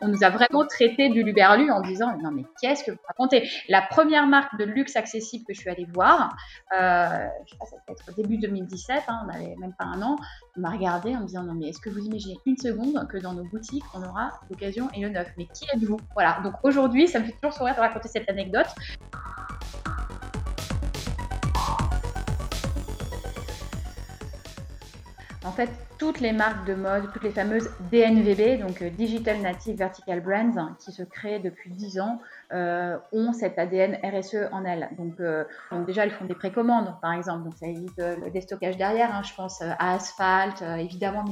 on nous a vraiment traité du luberlu en disant non mais qu'est-ce que vous racontez? La première marque de luxe accessible que je suis allée voir, euh, je sais pas, ça peut être début 2017, hein, on n'avait même pas un an, on m'a regardé en me disant non mais est-ce que vous imaginez une seconde que dans nos boutiques on aura l'occasion et le neuf? Mais qui êtes-vous? Voilà. Donc aujourd'hui, ça me fait toujours sourire de raconter cette anecdote. En fait, toutes les marques de mode, toutes les fameuses DNVB, donc euh, Digital Native Vertical Brands, qui se créent depuis 10 ans, euh, ont cet ADN RSE en elles. Euh, donc, déjà, elles font des précommandes, par exemple, donc ça évite le déstockage derrière. Hein. je pense à Asphalt, évidemment.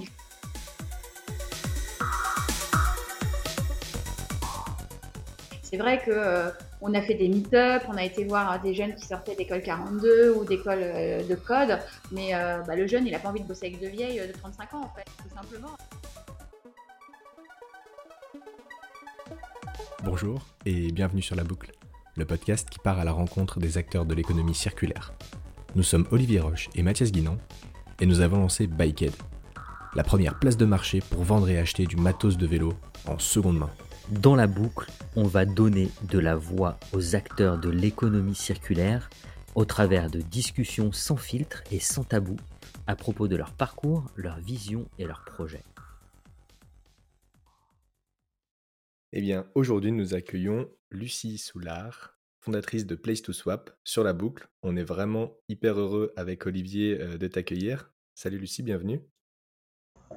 C'est vrai que on a fait des meet-up, on a été voir des jeunes qui sortaient d'école 42 ou d'école euh, de code, mais euh, bah, le jeune, il n'a pas envie de bosser avec de vieilles de 35 ans, en fait, tout simplement. Bonjour et bienvenue sur La Boucle, le podcast qui part à la rencontre des acteurs de l'économie circulaire. Nous sommes Olivier Roche et Mathias Guinan, et nous avons lancé Bikehead, la première place de marché pour vendre et acheter du matos de vélo en seconde main. Dans la boucle, on va donner de la voix aux acteurs de l'économie circulaire au travers de discussions sans filtre et sans tabou à propos de leur parcours, leur vision et leurs projets. Eh bien, aujourd'hui, nous accueillons Lucie Soulard, fondatrice de Place to Swap, sur la boucle. On est vraiment hyper heureux avec Olivier euh, de t'accueillir. Salut Lucie, bienvenue.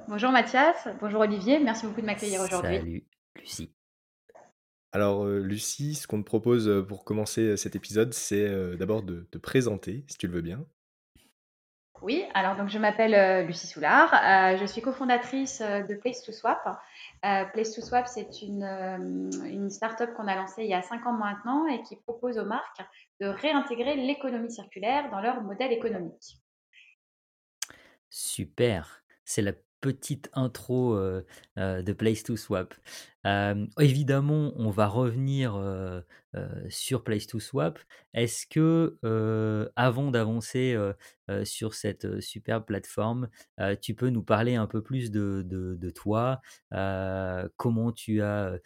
Bonjour Mathias, bonjour Olivier, merci beaucoup de m'accueillir aujourd'hui. Salut Lucie. Alors, Lucie, ce qu'on te propose pour commencer cet épisode, c'est d'abord de te présenter, si tu le veux bien. Oui, alors donc je m'appelle Lucie Soulard, je suis cofondatrice de Place to Swap. Place to Swap, c'est une, une start-up qu'on a lancée il y a cinq ans maintenant et qui propose aux marques de réintégrer l'économie circulaire dans leur modèle économique. Super, c'est la petite intro de Place to Swap. Évidemment, on va revenir sur Place to Swap. Est-ce que, avant d'avancer sur cette superbe plateforme, tu peux nous parler un peu plus de, de, toi Comment tu as,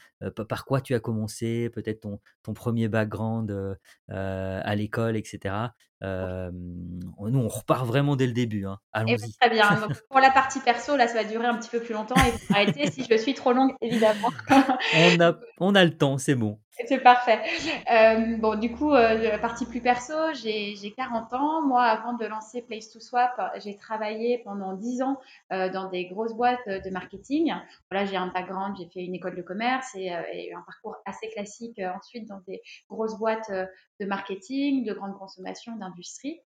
par quoi tu as commencé Peut-être ton, ton premier background à l'école, etc. nous, on repart vraiment dès le début. Hein. Eh ben, allons-y. très bien. pour la partie perso, là, ça va durer un petit peu plus longtemps et arrêter si je suis trop longue, évidemment. on, a, on a le temps, c'est bon. C'est parfait. Euh, bon, du coup, euh, la partie plus perso, j'ai 40 ans. Moi, avant de lancer Place to Swap, j'ai travaillé pendant 10 ans euh, dans des grosses boîtes de marketing. Voilà, j'ai un background, j'ai fait une école de commerce et, et, un parcours assez classique ensuite dans des grosses boîtes de marketing, de grande consommation, d'industrie.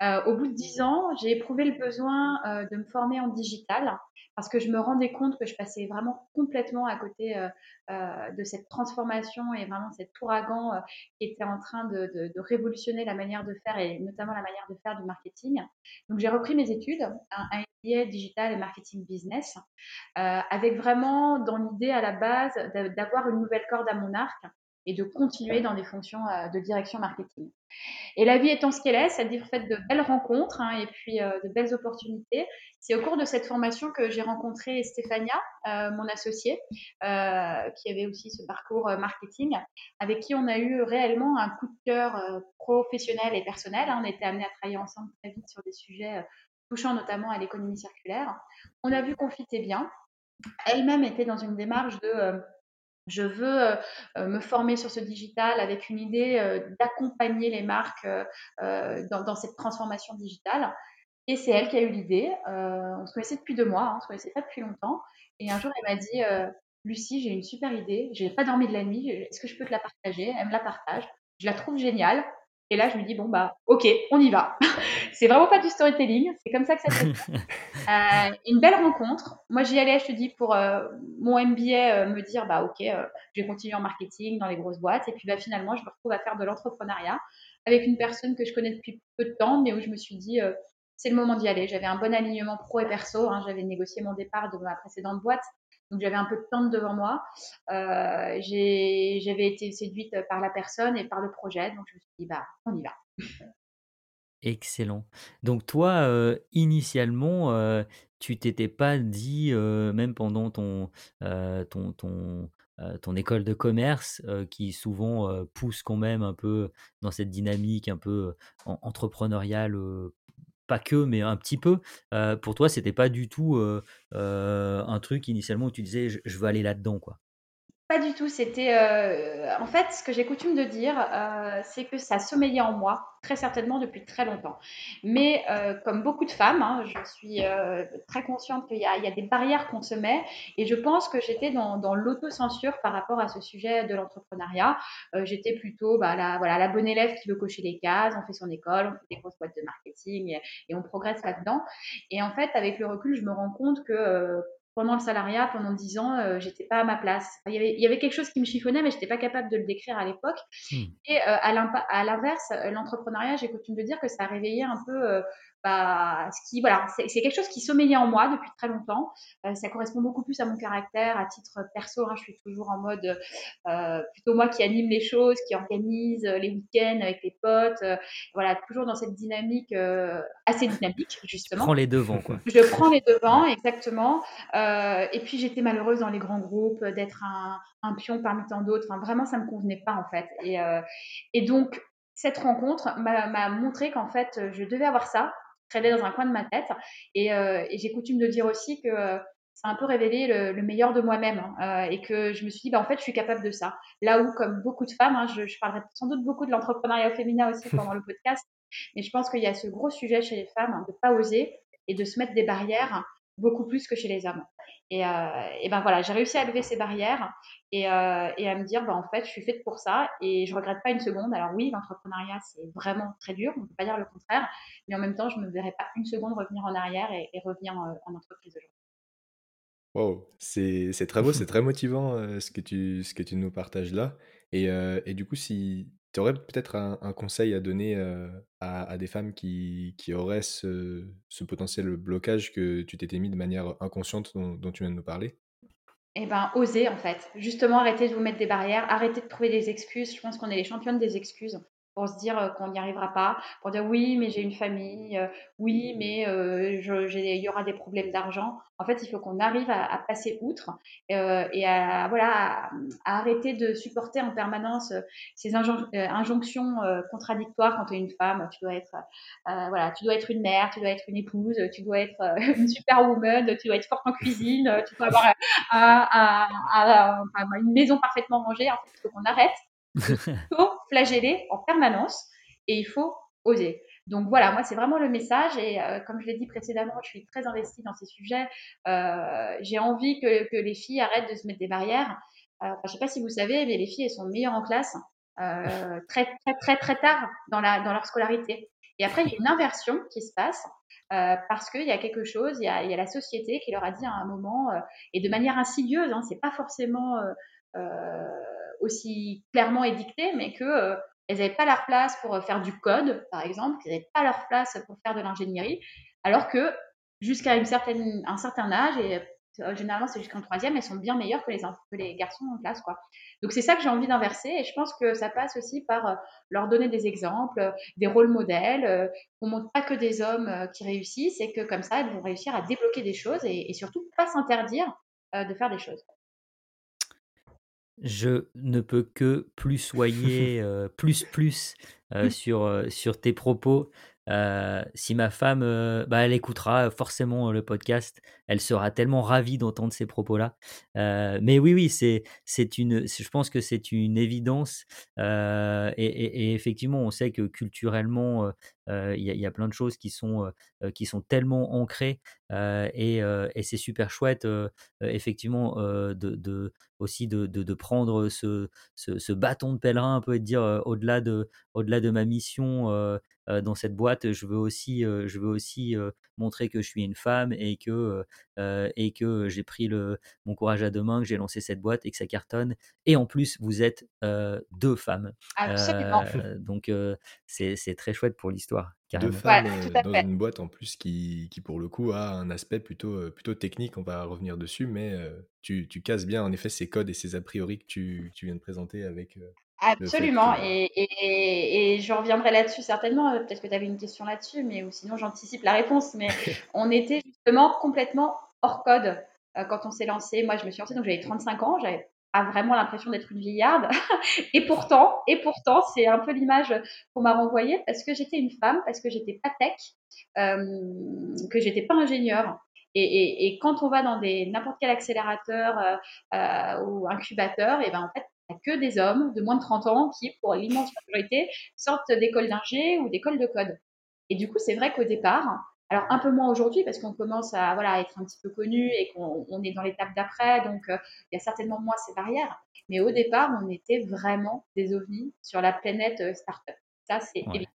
au bout de 10 ans, j'ai éprouvé le besoin de me former en digital parce que je me rendais compte que je passais vraiment complètement à côté euh, euh, de cette transformation et vraiment cet ouragan euh, qui était en train de, de, révolutionner la manière de faire et notamment la manière de faire du marketing. Donc j'ai repris mes études, un, MBA digital et marketing business, avec vraiment dans l'idée à la base d'avoir une nouvelle corde à mon arc et de continuer dans des fonctions de direction marketing. Et la vie étant ce qu'elle est, ça en fait de belles rencontres hein, et puis de belles opportunités. C'est au cours de cette formation que j'ai rencontré Stéphania, euh, mon associée, euh, qui avait aussi ce parcours euh, marketing, avec qui on a eu réellement un coup de cœur professionnel et personnel. Hein. On était amenés à travailler ensemble très vite sur des sujets touchant notamment à l'économie circulaire. On a vu qu'on fitait bien. Elle-même était dans une démarche de je veux me former sur ce digital avec une idée d'accompagner les marques dans, cette transformation digitale. Et c'est elle qui a eu l'idée. Euh, on se connaissait depuis deux mois, hein, on se connaissait pas depuis longtemps. Et un jour, elle m'a dit euh, Lucie, j'ai une super idée. J'ai pas dormi de la nuit. Est-ce que je peux te la partager? Elle me la partage. Je la trouve géniale. Et là, je lui dis bon bah ok, on y va. c'est vraiment pas du storytelling. C'est comme ça que ça se fait. euh, une belle rencontre. Moi, j'y allais, je te dis, pour euh, mon MBA, me dire bah ok, je vais continuer en marketing dans les grosses boîtes. Et puis bah finalement, je me retrouve à faire de l'entrepreneuriat avec une personne que je connais depuis peu de temps, mais où je me suis dit c'est le moment d'y aller. J'avais un bon alignement pro et perso. Hein. J'avais négocié mon départ de ma précédente boîte. Donc j'avais un peu de temps devant moi. Euh, j'avais été séduite par la personne et par le projet. Donc je me suis dit, bah, on y va. Excellent. Donc toi, euh, initialement, euh, tu t'étais pas dit, même pendant ton, ton, ton, ton école de commerce qui souvent pousse quand même un peu dans cette dynamique un peu entrepreneuriale pas que, mais un petit peu. pour toi, c'était pas du tout un truc initialement où tu disais je, veux aller là-dedans, quoi. Pas du tout. C'était, euh, en fait, ce que j'ai coutume de dire, euh, c'est que ça sommeillait en moi, très certainement depuis très longtemps. Mais euh, comme beaucoup de femmes, hein, je suis très consciente qu'il y, a des barrières qu'on se met, et je pense que j'étais dans, l'autocensure par rapport à ce sujet de l'entrepreneuriat. j'étais plutôt, bah, la, voilà, la bonne élève qui veut cocher les cases, on fait son école, on fait des grosses boîtes de marketing, et, et on progresse là-dedans. Et en fait, avec le recul, je me rends compte que pendant le salariat, pendant dix ans, euh, j'étais pas à ma place. Il y, avait, il y avait quelque chose qui me chiffonnait, mais j'étais pas capable de le décrire à l'époque. Hmm. Et euh, à l'inverse, euh, l'entrepreneuriat, j'ai coutume de dire que ça a réveillé un peu euh, bah, ce qui, voilà, c'est quelque chose qui sommeillait en moi depuis très longtemps. Euh, ça correspond beaucoup plus à mon caractère, à titre perso. Hein, je suis toujours en mode euh, plutôt moi qui anime les choses, qui organise les week-ends avec les potes. Euh, voilà, toujours dans cette dynamique euh, assez dynamique, justement. Je prends les devants, quoi. Je prends les devants, exactement. Euh, et puis j'étais malheureuse dans les grands groupes, d'être un, un, pion parmi tant d'autres. Enfin, vraiment, ça me convenait pas en fait. Et, et donc cette rencontre m'a montré qu'en fait, je devais avoir ça, dans un coin de ma tête. Et, euh, et j'ai coutume de dire aussi que euh, ça a un peu révélé le, meilleur de moi-même hein, euh, et que je me suis dit, bah, en fait, je suis capable de ça. Là où, comme beaucoup de femmes, hein, je, je, parlerai sans doute beaucoup de l'entrepreneuriat féminin aussi pendant le podcast, mais je pense qu'il y a ce gros sujet chez les femmes hein, de ne pas oser et de se mettre des barrières beaucoup plus que chez les hommes. Et, euh, et ben voilà, j'ai réussi à lever ces barrières et, euh, à me dire, ben en fait, je suis faite pour ça et je regrette pas une seconde. Alors oui, l'entrepreneuriat, c'est vraiment très dur, on ne peut pas dire le contraire, mais en même temps, je ne me verrais pas une seconde revenir en arrière et, revenir en, entreprise aujourd'hui. Wow, c'est très beau, c'est très motivant euh, ce, que tu, ce que tu nous partages là. Et, et du coup, si tu aurais peut-être un, conseil à donner à, des femmes qui, auraient ce, potentiel blocage que tu t'étais mis de manière inconsciente dont, tu viens de nous parler? Eh bien, oser en fait. Justement, arrêtez de vous mettre des barrières, arrêtez de trouver des excuses. Je pense qu'on est les championnes des excuses pour se dire euh, qu'on n'y arrivera pas, pour dire oui, mais j'ai une famille, euh, oui, mais euh, il y aura des problèmes d'argent. En fait, il faut qu'on arrive à, passer outre et à, voilà, à, arrêter de supporter en permanence ces injonctions contradictoires quand tu es une femme. Tu dois, être, voilà, tu dois être une mère, tu dois être une épouse, tu dois être une superwoman, tu dois être forte en cuisine, tu dois avoir une maison parfaitement rangée. En fait, il faut qu'on arrête flageller en permanence et il faut oser. Donc voilà, moi c'est vraiment le message et euh, comme je l'ai dit précédemment, je suis très investie dans ces sujets. Euh, j'ai envie que, que, les filles arrêtent de se mettre des barrières. Euh, je ne sais pas si vous savez, mais les filles elles sont meilleures en classe très très très très tard dans, la, dans leur scolarité. Et après il y a une inversion qui se passe parce qu'il y a quelque chose, il y a, il y a, la société qui leur a dit à un moment et de manière insidieuse, hein, c'est pas forcément aussi clairement édictées, mais que euh, elles n'avaient pas leur place pour euh, faire du code, par exemple, qu'elles n'avaient pas leur place pour faire de l'ingénierie, alors que jusqu'à une certaine, un certain âge, et euh, généralement c'est jusqu'en troisième, elles sont bien meilleures que les, que les garçons en classe. Quoi. Donc c'est ça que j'ai envie d'inverser, et je pense que ça passe aussi par leur donner des exemples, des rôles modèles, qu'on ne montre pas que des hommes qui réussissent, et que comme ça, elles vont réussir à débloquer des choses, et, et surtout pas s'interdire de faire des choses. Je ne peux que plus soyer, plus, plus mmh. sur, sur tes propos. si ma femme, bah, elle écoutera forcément le podcast, elle sera tellement ravie d'entendre ces propos-là. mais oui, oui, c'est, c'est une, je pense que c'est une évidence. Et, effectivement, on sait que culturellement, il y, a plein de choses qui sont, qui sont tellement ancrées. et, c'est super chouette, effectivement, de, aussi de, prendre ce, ce, bâton de pèlerin un et de dire au-delà de, au-delà de ma mission dans cette boîte, je veux aussi, je veux aussi montrer que je suis une femme et que, et que j'ai pris le, mon courage à deux mains, que j'ai lancé cette boîte et que ça cartonne. Et en plus, vous êtes deux femmes. Absolument. donc, c'est très chouette pour l'histoire. Deux femmes dans une boîte en plus qui, qui, pour le coup, a un aspect plutôt, plutôt technique. On va revenir dessus, mais tu, tu casses bien, en effet, ces codes et ces a priori que tu, tu viens de présenter avec Absolument. Et, et, et, je reviendrai là-dessus certainement. Euh, peut-être que tu avais une question là-dessus, mais ou sinon j'anticipe la réponse. Mais on était justement complètement hors code euh, quand on s'est lancé. Moi, je me suis lancée, donc j'avais 35 ans. J'avais a vraiment l'impression d'être une vieillarde. et pourtant, et pourtant, c'est un peu l'image qu'on m'a renvoyée parce que j'étais une femme, parce que j'étais pas tech, euh, que j'étais pas ingénieure. Et, et, quand on va dans des n'importe quel accélérateur euh, euh, ou incubateur, et ben en fait, a que des hommes de moins de 30 ans qui, pour l'immense majorité, sortent d'école d'ingé ou d'école de code. Et du coup, c'est vrai qu'au départ, alors un peu moins aujourd'hui parce qu'on commence à voilà être un petit peu connu et qu'on est dans l'étape d'après, donc euh, il y a certainement moins ces barrières. Mais au départ, on était vraiment des ovnis sur la planète euh, startup. Ça, c'est évident.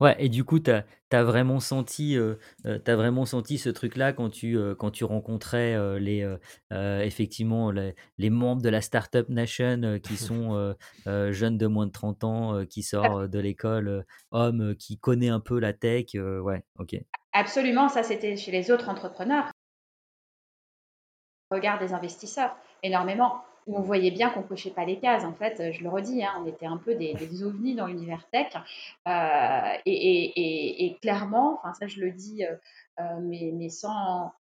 Ouais, et du coup, tu as, vraiment senti, euh, vraiment senti ce truc-là quand tu, quand tu rencontrais les, effectivement les, membres de la Startup Nation qui sont jeunes de moins de 30 ans, qui sortent de l'école, hommes qui connaît un peu la tech. ouais, ok. Absolument, ça c'était chez les autres entrepreneurs. Regard des investisseurs, énormément. On voyait bien qu'on cochait pas les cases. En fait, je le redis, hein, on était un peu des, ovnis dans l'univers tech. Euh, et, clairement, enfin ça je le dis, euh, euh, mais, sans,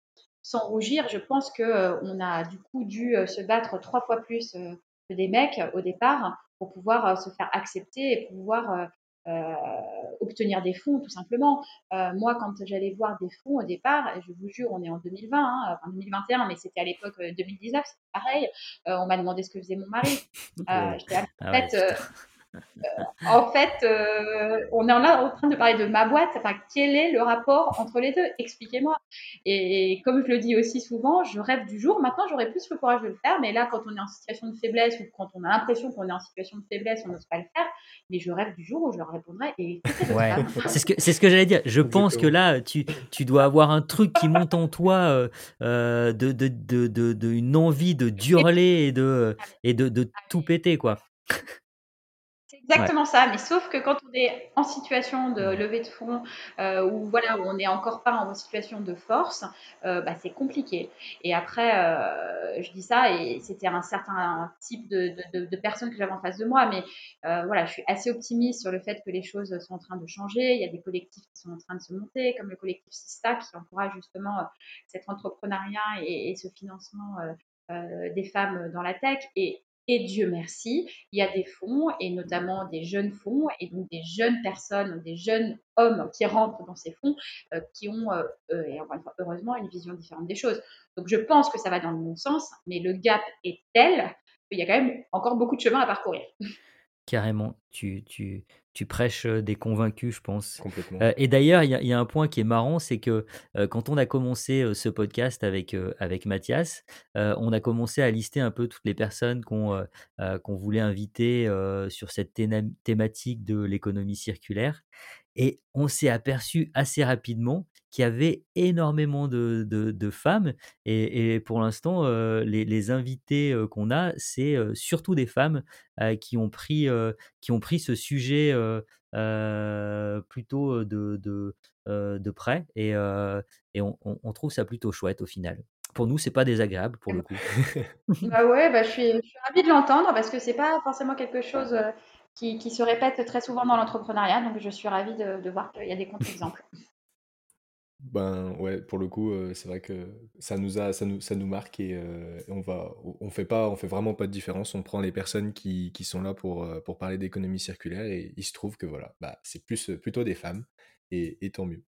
sans rougir, je pense qu'on a du coup dû se battre trois fois plus que des mecs au départ pour pouvoir se faire accepter et pouvoir euh, obtenir des fonds tout simplement. Euh, moi, quand j'allais voir des fonds au départ, je vous jure, on est en 2020, hein, enfin 2021, mais c'était à l'époque 2019, euh, c'était pareil. on m'a demandé ce que faisait mon mari. J'étais ah euh, en fait, euh, on est en train de parler de ma boîte. Enfin, quel est le rapport entre les deux? Expliquez-moi. Et, comme je le dis aussi souvent, je rêve du jour. Maintenant, j'aurais plus le courage de le faire. Mais là, quand on est en situation de faiblesse ou quand on a l'impression qu'on est en situation de faiblesse, on n'ose pas le faire. Mais je rêve du jour où je leur répondrai. Et ouais. c'est ce que c'est ce que j'allais dire. Je pense que là, tu, tu dois avoir un truc qui monte en toi euh, de, de, de, de, une envie de hurler et de et de, de tout péter quoi exactement ça, mais sauf que quand on est en situation de levée de fonds euh, ou voilà où on n'est encore pas en situation de force, euh, bah, c'est compliqué. Et après, euh, je dis ça et c'était un certain type de, de, de, personnes que j'avais en face de moi, mais voilà, je suis assez optimiste sur le fait que les choses sont en train de changer. Il y a des collectifs qui sont en train de se monter, comme le collectif Sista qui encourage justement cet entrepreneuriat et, et ce financement des femmes dans la tech. Et et Dieu merci, il y a des fonds, et notamment des jeunes fonds, et donc des jeunes personnes, des jeunes hommes qui rentrent dans ces fonds, euh, qui ont, euh, euh, heureusement, une vision différente des choses. Donc je pense que ça va dans le bon sens, mais le gap est tel qu'il y a quand même encore beaucoup de chemin à parcourir. Carrément, tu, tu, tu prêches des convaincus, je pense. Complètement. et d'ailleurs, il y, a un point qui est marrant, c'est que quand on a commencé ce podcast avec, avec Mathias, on a commencé à lister un peu toutes les personnes qu'on qu'on voulait inviter sur cette thématique de l'économie circulaire. Et on s'est aperçu assez rapidement qu'il y avait énormément de, de, femmes. Et, pour l'instant, les, les, invités qu'on a, c'est surtout des femmes qui, ont pris, qui ont pris ce sujet plutôt de, de, près. Et, et on, on, trouve ça plutôt chouette au final. Pour nous, c'est pas désagréable pour le coup. bah ouais, bah je, suis, je suis ravie de l'entendre parce que c'est pas forcément quelque chose qui, qui, se répète très souvent dans l'entrepreneuriat. Donc je suis ravie de, de voir qu'il y a des contre-exemples. Ben ouais, pour le coup, euh, c'est vrai que ça nous a, ça nous, ça nous marque et, euh, on va, on fait pas, on fait vraiment pas de différence. On prend les personnes qui, qui sont là pour, euh, pour parler d'économie circulaire et il se trouve que voilà, bah, c'est plus plutôt des femmes et, et tant mieux.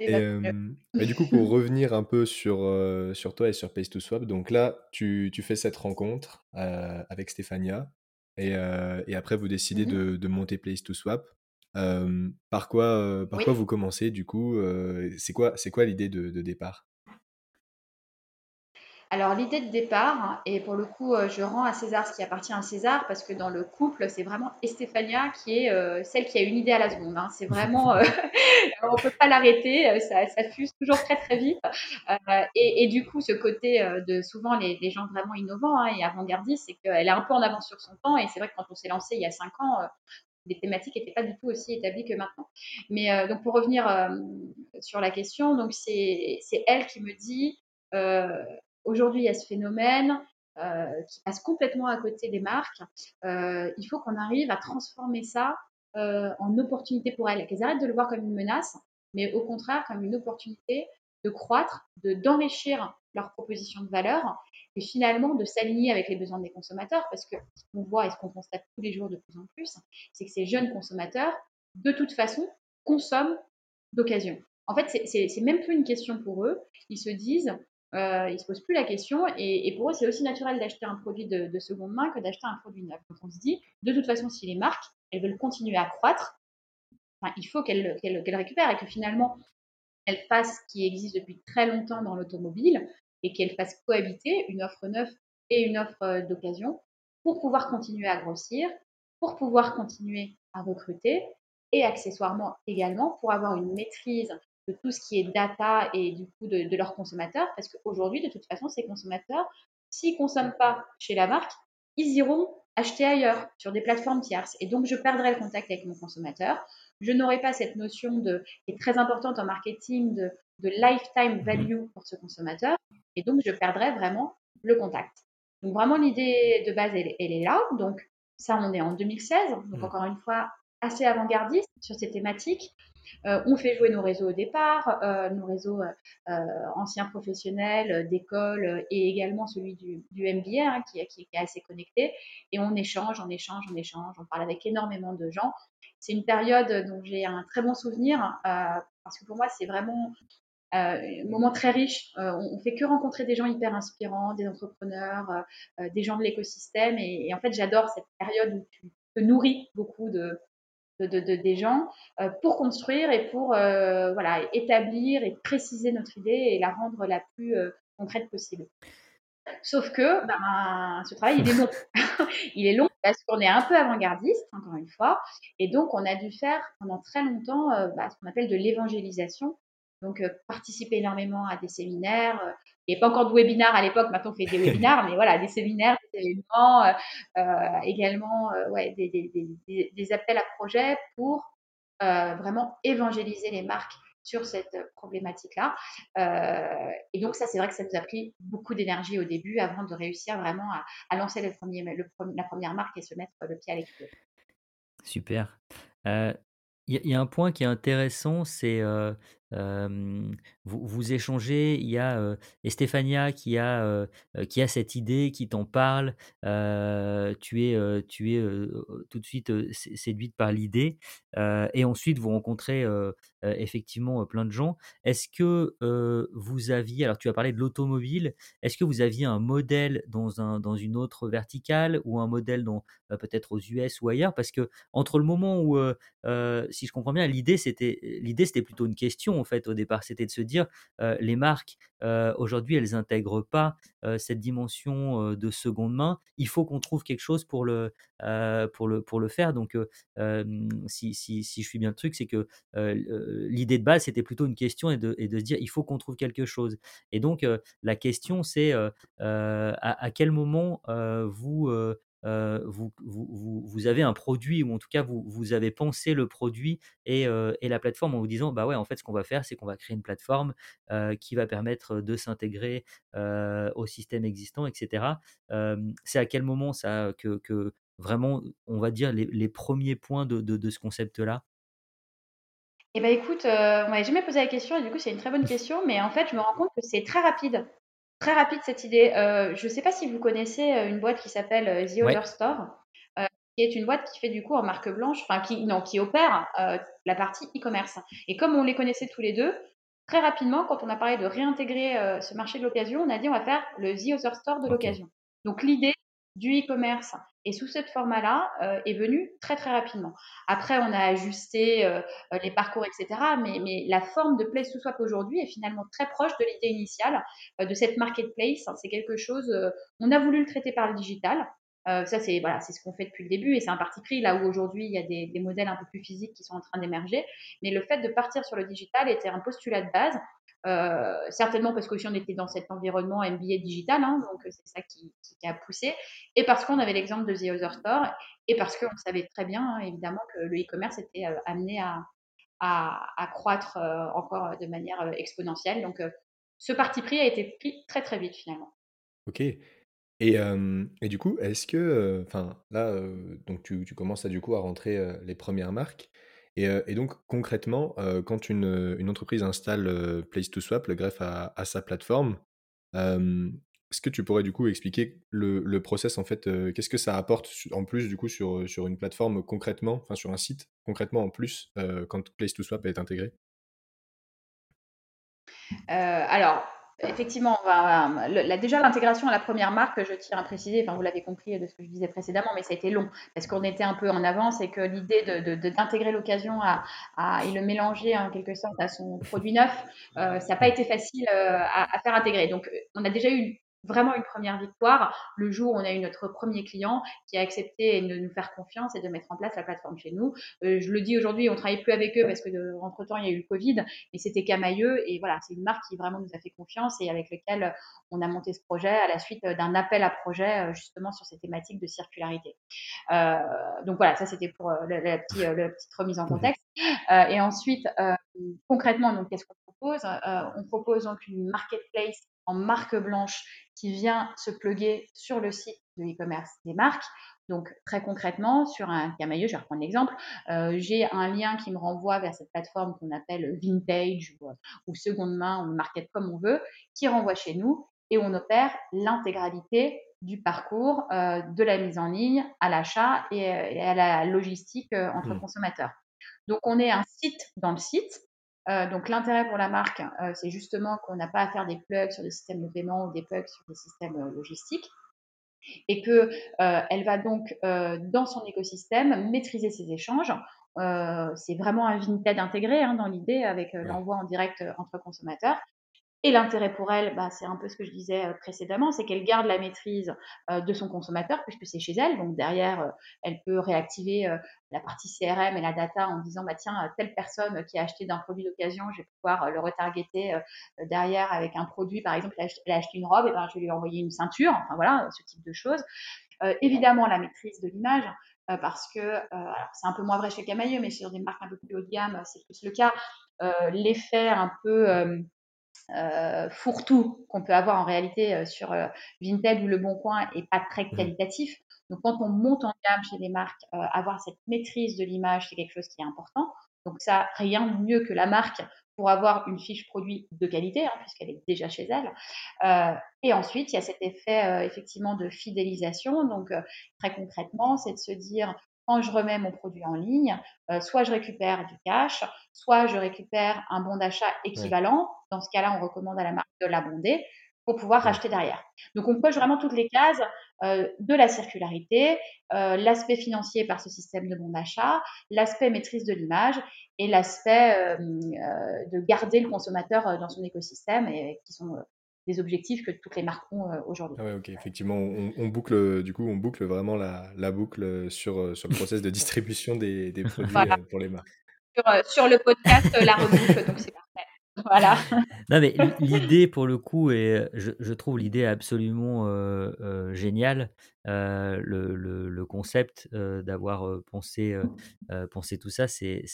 Et, mais du coup, pour revenir un peu sur, sur toi et sur Place to Swap, donc là, tu, tu fais cette rencontre avec Stéphania et, et après vous décidez mmh de, de monter Place to Swap. Par quoi, par quoi vous commencez du coup C'est quoi, c'est quoi l'idée de, départ? Alors l'idée de départ, et pour le coup je rends à César ce qui appartient à César, parce que dans le couple, c'est vraiment Estefania qui est celle qui a une idée à la seconde. Hein. C'est vraiment, on ne peut pas l'arrêter, ça, fuse toujours très très vite. Et, du coup, ce côté de souvent les, gens vraiment innovants hein, et avant-gardistes, c'est qu'elle est un peu en avance sur son temps. Et c'est vrai que quand on s'est lancé il y a cinq ans, les thématiques n'étaient pas du tout aussi établies que maintenant. Mais euh, donc pour revenir euh, sur la question, donc c'est elle qui me dit euh, aujourd'hui il y a ce phénomène qui passe complètement à côté des marques. il faut qu'on arrive à transformer ça en opportunité pour elles, qu'elles arrêtent de le voir comme une menace, mais au contraire comme une opportunité de croître, de d'enrichir leur proposition de valeur et finalement de s'aligner avec les besoins des consommateurs parce que ce qu'on voit et ce qu'on constate tous les jours de plus en plus, c'est que ces jeunes consommateurs, de toute façon, consomment d'occasion. En fait, c'est même plus une question pour eux. Ils se disent, euh, ils se posent plus la question et, pour eux, c'est aussi naturel d'acheter un produit de, seconde main que d'acheter un produit neuf. Donc on se dit, de toute façon, si les marques, elles veulent continuer à croître, il faut qu'elles récupèrent et que finalement, elles fassent ce qui existe depuis très longtemps dans l'automobile et qu'elles fassent cohabiter une offre neuve et une offre euh, d'occasion pour pouvoir continuer à grossir, pour pouvoir continuer à recruter et accessoirement également pour avoir une maîtrise de tout ce qui est data et du coup de, leurs consommateurs parce qu'aujourd'hui de toute façon ces consommateurs s'ils ne consomment pas chez la marque ils iront acheter ailleurs sur des plateformes tierces et donc je perdrai le contact avec mon consommateur je n'aurai pas cette notion de, qui est très importante en marketing de, de lifetime value pour ce consommateur et donc je perdrai vraiment le contact. Donc vraiment l'idée de base elle, est là. Donc ça on est en 2016, donc mm. encore une fois assez avant-gardiste sur ces thématiques. Euh, on fait jouer nos réseaux au départ, euh, nos réseaux euh, anciens professionnels d'école et également celui du, MBA hein, qui, est assez connecté. Et on échange, on échange, on échange, on parle avec énormément de gens. C'est une période dont j'ai un très bon souvenir parce que pour moi, c'est vraiment un moment très riche. on, ne fait que rencontrer des gens hyper inspirants, des entrepreneurs, des gens de l'écosystème. Et, et, en fait, j'adore cette période où tu te nourris beaucoup de, de, des gens euh, pour construire et pour euh, voilà, établir et préciser notre idée et la rendre la plus euh, concrète possible. Sauf que ben, ce travail, il est long. il est long parce qu'on est un peu avant-gardiste, encore une fois. Et donc, on a dû faire pendant très longtemps bah, ce qu'on appelle de l'évangélisation. Donc, participer énormément à des séminaires, il n'y avait pas encore de webinaire à l'époque, maintenant on fait des webinaires, mais voilà, des séminaires, des événements, euh, euh, également euh, ouais, des, appels à projets pour vraiment évangéliser les marques sur cette problématique-là. et donc ça, c'est vrai que ça nous a pris beaucoup d'énergie au début avant de réussir vraiment à, lancer le premier, la première marque et se mettre le pied à l'étrier. Super. Il y, a un point qui est intéressant, c'est vous, échangez, il y a Estefania qui a, qui a cette idée, qui t'en parle, tu es, tu es tout de suite séduite par l'idée, et ensuite vous rencontrez effectivement plein de gens. Est-ce que vous aviez, alors tu as parlé de l'automobile, est-ce que vous aviez un modèle dans, un, dans une autre verticale ou un modèle dans peut-être aux US ou ailleurs? Parce que entre le moment où, si je comprends bien, l'idée c'était plutôt une question en fait au départ, c'était de se dire les marques aujourd'hui elles intègrent pas cette dimension de seconde main. Il faut qu'on trouve quelque chose pour le pour le pour le faire. Donc si, si, si, je suis bien le truc, c'est que l'idée de base c'était plutôt une question et de, de se dire il faut qu'on trouve quelque chose. Et donc la question c'est à, quel moment vous vous, vous, vous, avez un produit, ou en tout cas, vous, vous avez pensé le produit et, et, la plateforme en vous disant, bah ouais, en fait, ce qu'on va faire, c'est qu'on va créer une plateforme qui va permettre de s'intégrer au système existant, etc. c'est à quel moment ça que, que, vraiment, on va dire, les, les premiers points de, de, de ce concept-là? Eh ben écoute, euh, on m'avait jamais posé la question et du coup c'est une très bonne question, mais en fait je me rends compte que c'est très rapide. Très rapide cette idée. Euh, je ne sais pas si vous connaissez euh, une boîte qui s'appelle euh, The Other Store, qui est une boîte qui fait du coup en marque blanche, enfin qui, non, qui opère la partie e-commerce. Et comme on les connaissait tous les deux, très rapidement, quand on a parlé de réintégrer ce marché de l'occasion, on a dit on va faire le The Other Store de l'occasion. Donc l'idée, du e-commerce et sous cette format-là euh, est venu très très rapidement. Après, on a ajusté euh, euh, les parcours, etc. Mais, la forme de Place to Swap aujourd'hui est finalement très proche de l'idée initiale de cette marketplace. C'est quelque chose, on a voulu le traiter par le digital. ça, c'est voilà, c'est ce qu'on fait depuis le début et c'est un parti pris là où aujourd'hui il y a des, modèles un peu plus physiques qui sont en train d'émerger. Mais le fait de partir sur le digital était un postulat de base euh, certainement parce qu'aussi on était dans cet environnement MBA digital, hein, donc c'est ça qui, a poussé, et parce qu'on avait l'exemple de The Other Store, et parce qu'on savait très bien, hein, évidemment, que le e-commerce était euh, amené à, croître euh, encore de manière exponentielle. Donc, ce parti pris a été pris très très vite finalement. Ok. Et, et du coup, est-ce que, enfin là, donc tu, tu, commences à du coup à rentrer les premières marques. Et, donc concrètement, quand une, entreprise installe Place to Swap, le greffe à, sa plateforme, est-ce que tu pourrais du coup expliquer le, process en fait Qu'est-ce que ça apporte en plus du coup sur, sur une plateforme concrètement, enfin sur un site concrètement en plus quand Place to Swap est intégré? Alors, Effectivement, déjà l'intégration à la première marque, je tiens à préciser, enfin vous l'avez compris de ce que je disais précédemment, mais ça a été long parce qu'on était un peu en avance et que l'idée d'intégrer de, l'occasion à, et le mélanger en quelque sorte à son produit neuf, euh, ça n'a pas été facile euh, à, à, faire intégrer. Donc on a déjà eu vraiment une première victoire le jour où on a eu notre premier client qui a accepté de nous faire confiance et de mettre en place la plateforme chez nous. Euh, je le dis aujourd'hui, on travaille plus avec eux parce que entre temps il y a eu le Covid, mais c'était Camailleux et voilà, c'est une marque qui vraiment nous a fait confiance et avec lequel on a monté ce projet à la suite d'un appel à projet euh, justement sur ces thématiques de circularité. Euh, donc voilà, ça c'était pour la, la, petite remise en contexte. et ensuite, concrètement, donc qu'est-ce qu'on propose? On propose donc une marketplace en marque blanche qui vient se plugger sur le site de e-commerce des marques. Donc très concrètement, sur un camailleux, je vais reprendre l'exemple, euh, j'ai un lien qui me renvoie vers cette plateforme qu'on appelle vintage ou, seconde main ou market comme on veut, qui renvoie chez nous et on opère l'intégralité du parcours euh, de la mise en ligne à l'achat et, à la logistique euh, entre mmh. consommateurs. Donc on est un site dans le site euh, donc l'intérêt pour la marque, euh, c'est justement qu'on n'a pas à faire des plugs sur des systèmes de paiement ou des plugs sur des systèmes euh, logistiques et que elle va donc dans son écosystème maîtriser ses échanges. c'est vraiment un Vinted intégré hein, dans l'idée avec l'envoi en direct entre consommateurs. Et l'intérêt pour elle, bah, c'est un peu ce que je disais euh, précédemment, c'est qu'elle garde la maîtrise euh, de son consommateur puisque c'est chez elle. Donc derrière, euh, elle peut réactiver la partie CRM et la data en disant bah tiens telle personne qui a acheté d'un produit d'occasion, je vais pouvoir le retargeter derrière avec un produit. Par exemple, elle a acheté une robe, et ben je vais lui envoyer une ceinture. Enfin voilà, ce type de choses. évidemment, la maîtrise de l'image. parce que c'est un peu moins vrai chez Camailleux, mais sur des marques un peu plus haut de gamme, c'est plus le cas. L'effet un peu euh, fourre-tout qu'on peut avoir en réalité euh, sur euh, Vinted ou Le Bon Coin est pas très mmh. qualitatif. Donc, quand on monte en gamme chez les marques, euh, avoir cette maîtrise de l'image, c'est quelque chose qui est important. Donc, ça, rien de mieux que la marque pour avoir une fiche produit de qualité, hein, puisqu'elle est déjà chez elle. Euh, et ensuite, il y a cet effet effectivement de fidélisation. Donc, très concrètement, c'est de se dire quand je remets mon produit en ligne, euh, soit je récupère du cash, soit je récupère un bon d'achat équivalent. Dans ce cas-là, on recommande à la marque de l'abonder pour pouvoir racheter derrière. Donc, on coche vraiment toutes les cases euh, de la circularité, euh, l'aspect financier par ce système de bon d'achat, l'aspect maîtrise de l'image et l'aspect de garder le consommateur dans son écosystème et qui sont des objectifs que toutes les marques ont euh, aujourd'hui. Ah ok, effectivement, on, boucle, du coup, on boucle vraiment la, la boucle sur, euh, sur le process de distribution des, des produits euh, pour les marques. Sur, le podcast, la reboucle, donc c'est parfait. Voilà. non, mais l'idée, pour le coup, et je, je trouve l'idée absolument euh, géniale. le, le, le, concept d'avoir pensé, pensé tout ça, c'est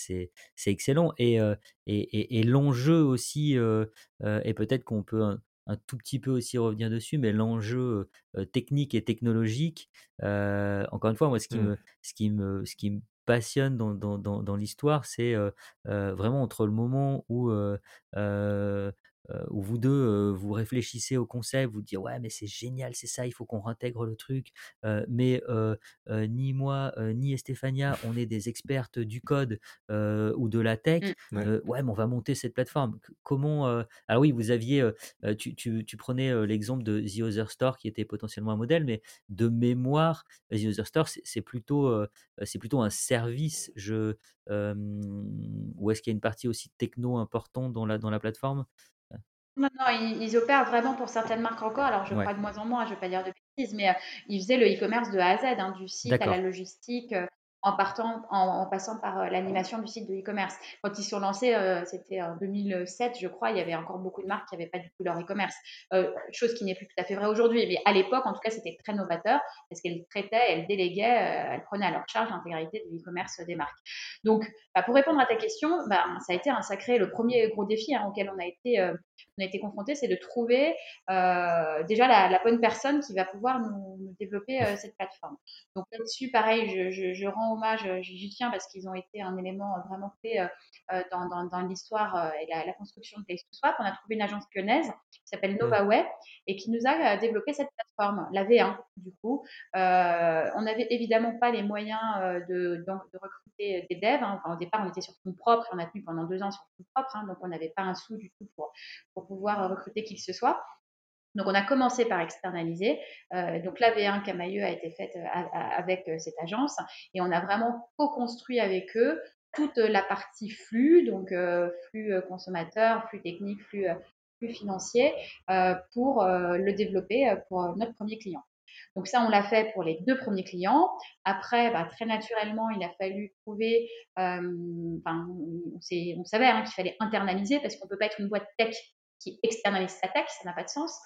excellent. Et, et, et, et l'enjeu aussi, et peut-être qu'on peut un tout petit peu aussi revenir dessus, mais l'enjeu technique et technologique, encore une fois, moi, ce qui, mmh. me, ce qui, me, ce qui me passionne dans, dans, dans, dans l'histoire, c'est vraiment entre le moment où euh, où vous deux, euh, vous réfléchissez au concept, vous dites ouais mais c'est génial, c'est ça, il faut qu'on intègre le truc. Euh, mais ni moi ni Estefania, on est des expertes du code ou de la tech. Mmh. ouais. mais on va monter cette plateforme. Comment Alors oui, vous aviez, tu, tu, tu, prenais l'exemple de The Other Store qui était potentiellement un modèle, mais de mémoire, The Other Store c'est plutôt c'est plutôt un service. Je ou est-ce qu'il y a une partie aussi techno importante dans la dans la plateforme? Non, non, ils, opèrent vraiment pour certaines marques encore. Alors, je crois de moins en moins, je ne vais pas dire de bêtises, mais euh, ils faisaient le e-commerce de A à Z, hein, du site à la logistique, euh, en, partant, en, passant par euh, l'animation du site de e-commerce. Quand ils sont lancés, euh, c'était en 2007, je crois, il y avait encore beaucoup de marques qui n'avaient pas du tout leur e-commerce. Euh, chose qui n'est plus tout à fait vraie aujourd'hui. Mais à l'époque, en tout cas, c'était très novateur parce qu'elles traitaient, elles déléguaient, elles prenaient à leur charge l'intégralité de l'e-commerce des marques. Donc, bah, pour répondre à ta question, bah, ça a été un sacré, le premier gros défi hein, auquel on a été, confronté, c'est de trouver déjà la, bonne personne qui va pouvoir nous, développer cette plateforme. Donc là-dessus, pareil, je rends rends hommage, j'y tiens parce qu'ils ont été un élément vraiment clé dans, dans, dans l'histoire et la, construction de Place to Swap. On a trouvé une agence lyonnaise qui s'appelle mmh. NovaWay et qui nous a développé cette plateforme, la V1 du coup. on n'avait évidemment pas les moyens de, de, recruter des devs. Hein. Enfin, au départ, on était sur fonds propre et on a tenu pendant deux ans sur fonds propre, hein, donc on n'avait pas un sou du tout pour, pour pouvoir recruter qui que ce soit. Donc, on a commencé par externaliser. Euh, donc, la V1 Camailleux a été faite euh, avec euh, cette agence et on a vraiment co-construit avec eux toute la partie flux, donc flux consommateur, flux technique, flux, financier, pour le développer pour notre premier client. Donc ça, on l'a fait pour les deux premiers clients. Après, bah, très naturellement, il a fallu trouver, enfin, on, savait hein, qu'il fallait internaliser parce qu'on ne peut pas être une boîte tech qui externalise sa tech, ça n'a pas de sens.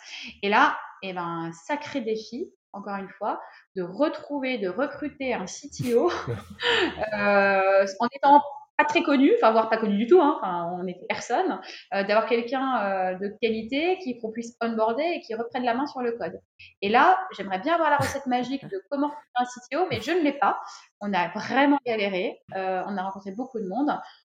Et là, eh ben, sacré défi, encore une fois, de retrouver, de recruter un CTO euh, en étant pas très connu, enfin voire pas connu du tout, hein, enfin on n'était personne, euh, d'avoir quelqu'un euh, de qualité qui qu'on puisse onboarder et qui reprenne la main sur le code. Et là, j'aimerais bien avoir la recette magique de comment faire un CTO, mais je ne l'ai pas. On a vraiment galéré, on a rencontré beaucoup de monde.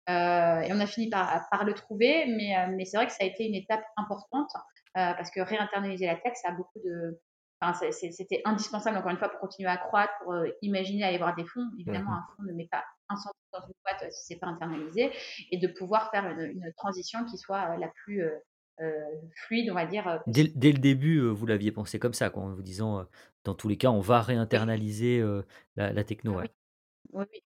Euh, et on a fini par, par le trouver, mais, euh, mais c'est vrai que ça a été une étape importante euh, parce que réinternaliser la tech, ça a beaucoup de. Enfin, c'était indispensable, encore une fois, pour continuer à croître, pour imaginer aller voir des fonds. Évidemment, un fonds ne met pas un centime dans une boîte si c'est pas internalisé, et de pouvoir faire une, transition qui soit la plus fluide, on va dire. Dès, dès le début, vous l'aviez pensé comme ça, quoi, en vous disant, dans tous les cas, on va réinternaliser la, la, techno. Oui. oui, oui.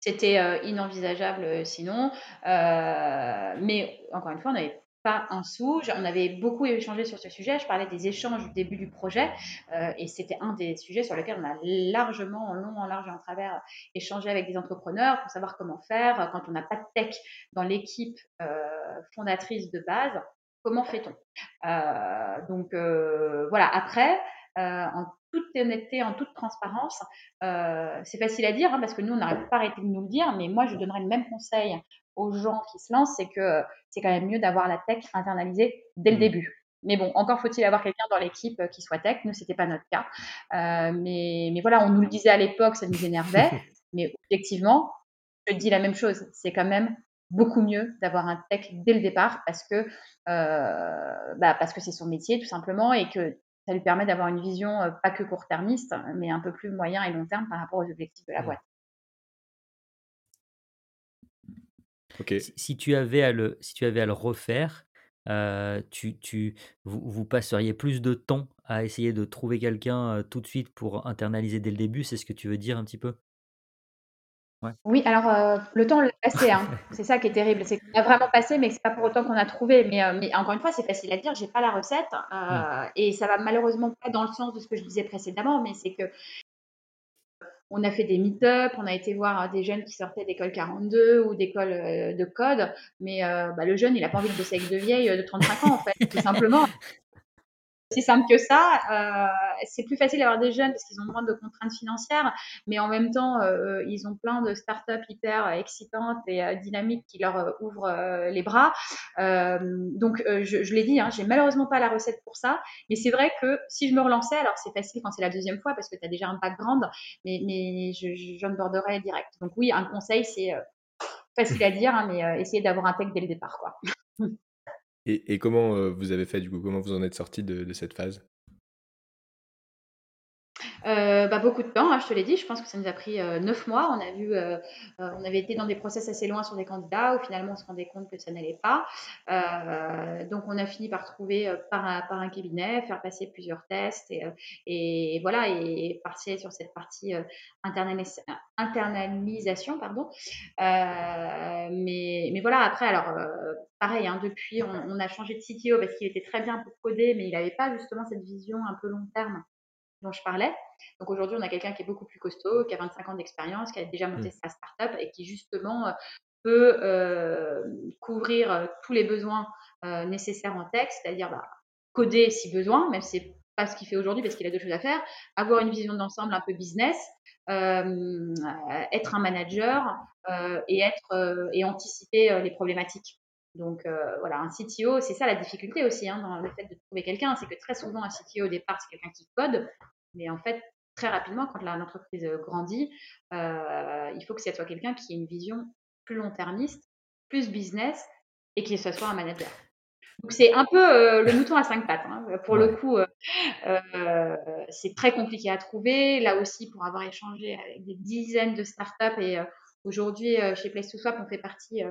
C'était euh, inenvisageable euh, sinon. Euh, mais encore une fois, on n'avait pas un sou. On avait beaucoup échangé sur ce sujet. Je parlais des échanges au début du projet et c'était un des sujets sur lesquels on a largement, en long, en large et en travers, échangé avec des entrepreneurs pour savoir comment faire quand on n'a pas de tech dans l'équipe fondatrice de base. Comment fait-on? Donc voilà. Après, en toute honnêteté, en toute transparence. Euh, c'est facile à dire hein, parce que nous, on n'arrive pas arrêté de nous le dire, mais moi, je donnerais le même conseil aux gens qui se lancent, c'est que c'est quand même mieux d'avoir la tech internalisée dès le mmh. début. Mais bon, encore faut-il avoir quelqu'un dans l'équipe qui soit tech. Nous, c'était pas notre cas. Euh, mais, mais, voilà, on nous le disait à l'époque, ça nous énervait. mais effectivement, je dis la même chose. C'est quand même beaucoup mieux d'avoir un tech dès le départ parce que euh, bah parce que c'est son métier tout simplement et que ça lui permet d'avoir une vision euh, pas que court-termiste, mais un peu plus moyen et long terme par rapport aux objectifs de la mmh. boîte. Si, tu avais à le, si tu avais à le refaire, euh, tu, tu, vous, passeriez plus de temps à essayer de trouver quelqu'un euh, tout de suite pour internaliser dès le début, c'est ce que tu veux dire un petit peu? Oui, alors euh, le temps l'a passé, hein. C'est ça qui est terrible, c'est qu'on a vraiment passé, mais c'est pas pour autant qu'on a trouvé. Mais, euh, mais encore une fois, c'est facile à dire, j'ai pas la recette, euh, et ça va malheureusement pas dans le sens de ce que je disais précédemment, mais c'est que on a fait des meet-up, on a été voir des jeunes qui sortaient d'école 42 ou d'école de code, mais bah, le jeune, il a pas envie de bosser avec de vieilles de 35 ans, en fait, tout simplement c'est simple que ça. Euh, c'est plus facile d'avoir des jeunes parce qu'ils ont moins de contraintes financières, mais en même temps, euh, ils ont plein de startups hyper excitantes et euh, dynamiques qui leur ouvrent les bras. donc, je, je l'ai dit, hein, j'ai malheureusement pas la recette pour ça, mais c'est vrai que si je me relançais, alors c'est facile quand c'est la deuxième fois parce que tu as déjà un background, mais, mais je, ne borderais direct. Donc oui, un conseil, c'est facile à dire, hein, mais essayer d'avoir un tech dès le départ, quoi. Et, comment euh, vous avez fait du coup? Comment vous en êtes sorti de cette phase? Beaucoup de temps, hein, je te l'ai dit. Je pense que ça nous a pris euh, neuf mois. On a vu, euh, on avait été dans des process assez loin sur des candidats où finalement on se rendait compte que ça n'allait pas. donc on a fini par trouver par un, cabinet, faire passer plusieurs tests et, et voilà et partir sur cette partie internalisation, pardon. mais, voilà après alors pareil, hein, depuis on, a changé de CTO parce qu'il était très bien pour coder, mais il n'avait pas justement cette vision un peu long terme dont je parlais. Donc aujourd'hui, on a quelqu'un qui est beaucoup plus costaud, qui a 25 ans d'expérience, qui a déjà monté mmh. sa startup et qui justement euh, peut euh, couvrir euh, tous les besoins nécessaires en texte, c'est-à-dire bah, coder si besoin, même si c'est pas ce qu'il fait aujourd'hui parce qu'il a deux choses à faire, avoir une vision d'ensemble un peu business, être un manager et être et anticiper les problématiques. Donc voilà, un CTO, c'est ça la difficulté aussi hein, dans le fait de trouver quelqu'un, c'est que très souvent un CTO au départ c'est quelqu'un qui code, mais en fait très rapidement, quand l'entreprise grandit, il faut que ce soit quelqu'un qui ait une vision plus long-termiste, plus business et que ce soit un manager. Donc c'est un peu le mouton à cinq pattes. Hein. Pour le coup, c'est très compliqué à trouver. Là aussi, pour avoir échangé avec des dizaines de startups et aujourd'hui chez Place to Swap, on fait partie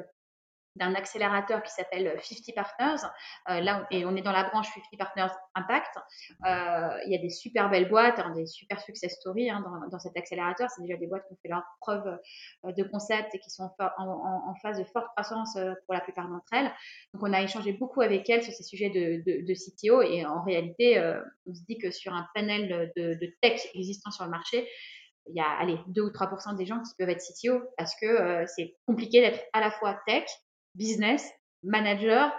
d'un accélérateur qui s'appelle 50 Partners. Euh, là, et on est dans la branche 50 Partners Impact. Euh, il y a des super belles boîtes, hein, des super success stories hein, dans, cet accélérateur. C'est déjà des boîtes qui ont fait leur preuve euh, de concept et qui sont en, phase de forte croissance euh, pour la plupart d'entre elles. Donc, on a échangé beaucoup avec elles sur ces sujets de, CTO. Et en réalité, euh, on se dit que sur un panel de, tech existant sur le marché, il y a allez, 2 ou 3 des gens qui peuvent être CTO parce que euh, c'est compliqué d'être à la fois tech, business, manager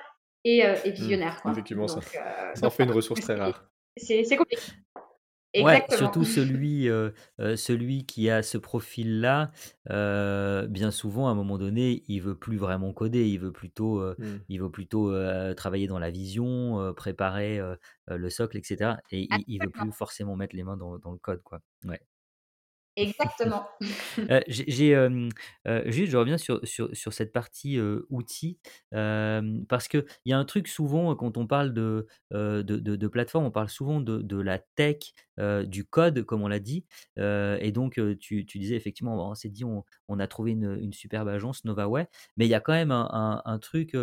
et, euh, et mmh. visionnaire. Quoi. Effectivement, ça, euh, ça en fait une ressource très rare. C'est compliqué. Ouais, surtout celui, euh, euh, celui qui a ce profil-là, euh, bien souvent, à un moment donné, il veut plus vraiment coder, il veut plutôt, euh, mmh. il veut plutôt euh, travailler dans la vision, euh, préparer euh, le socle, etc. Et il, il veut plus forcément mettre les mains dans, dans le code, quoi. Ouais. Exactement. euh, j'ai, euh, juste, je reviens sur, sur, sur cette partie outils, parce qu'il y a un truc souvent, quand on parle de, de, de, de, plateforme, on parle souvent de, de la tech, du code, comme on l'a dit. et donc, tu, tu, disais effectivement, on s'est dit, on, a trouvé une, superbe agence, NovaWay, mais il y a quand même un truc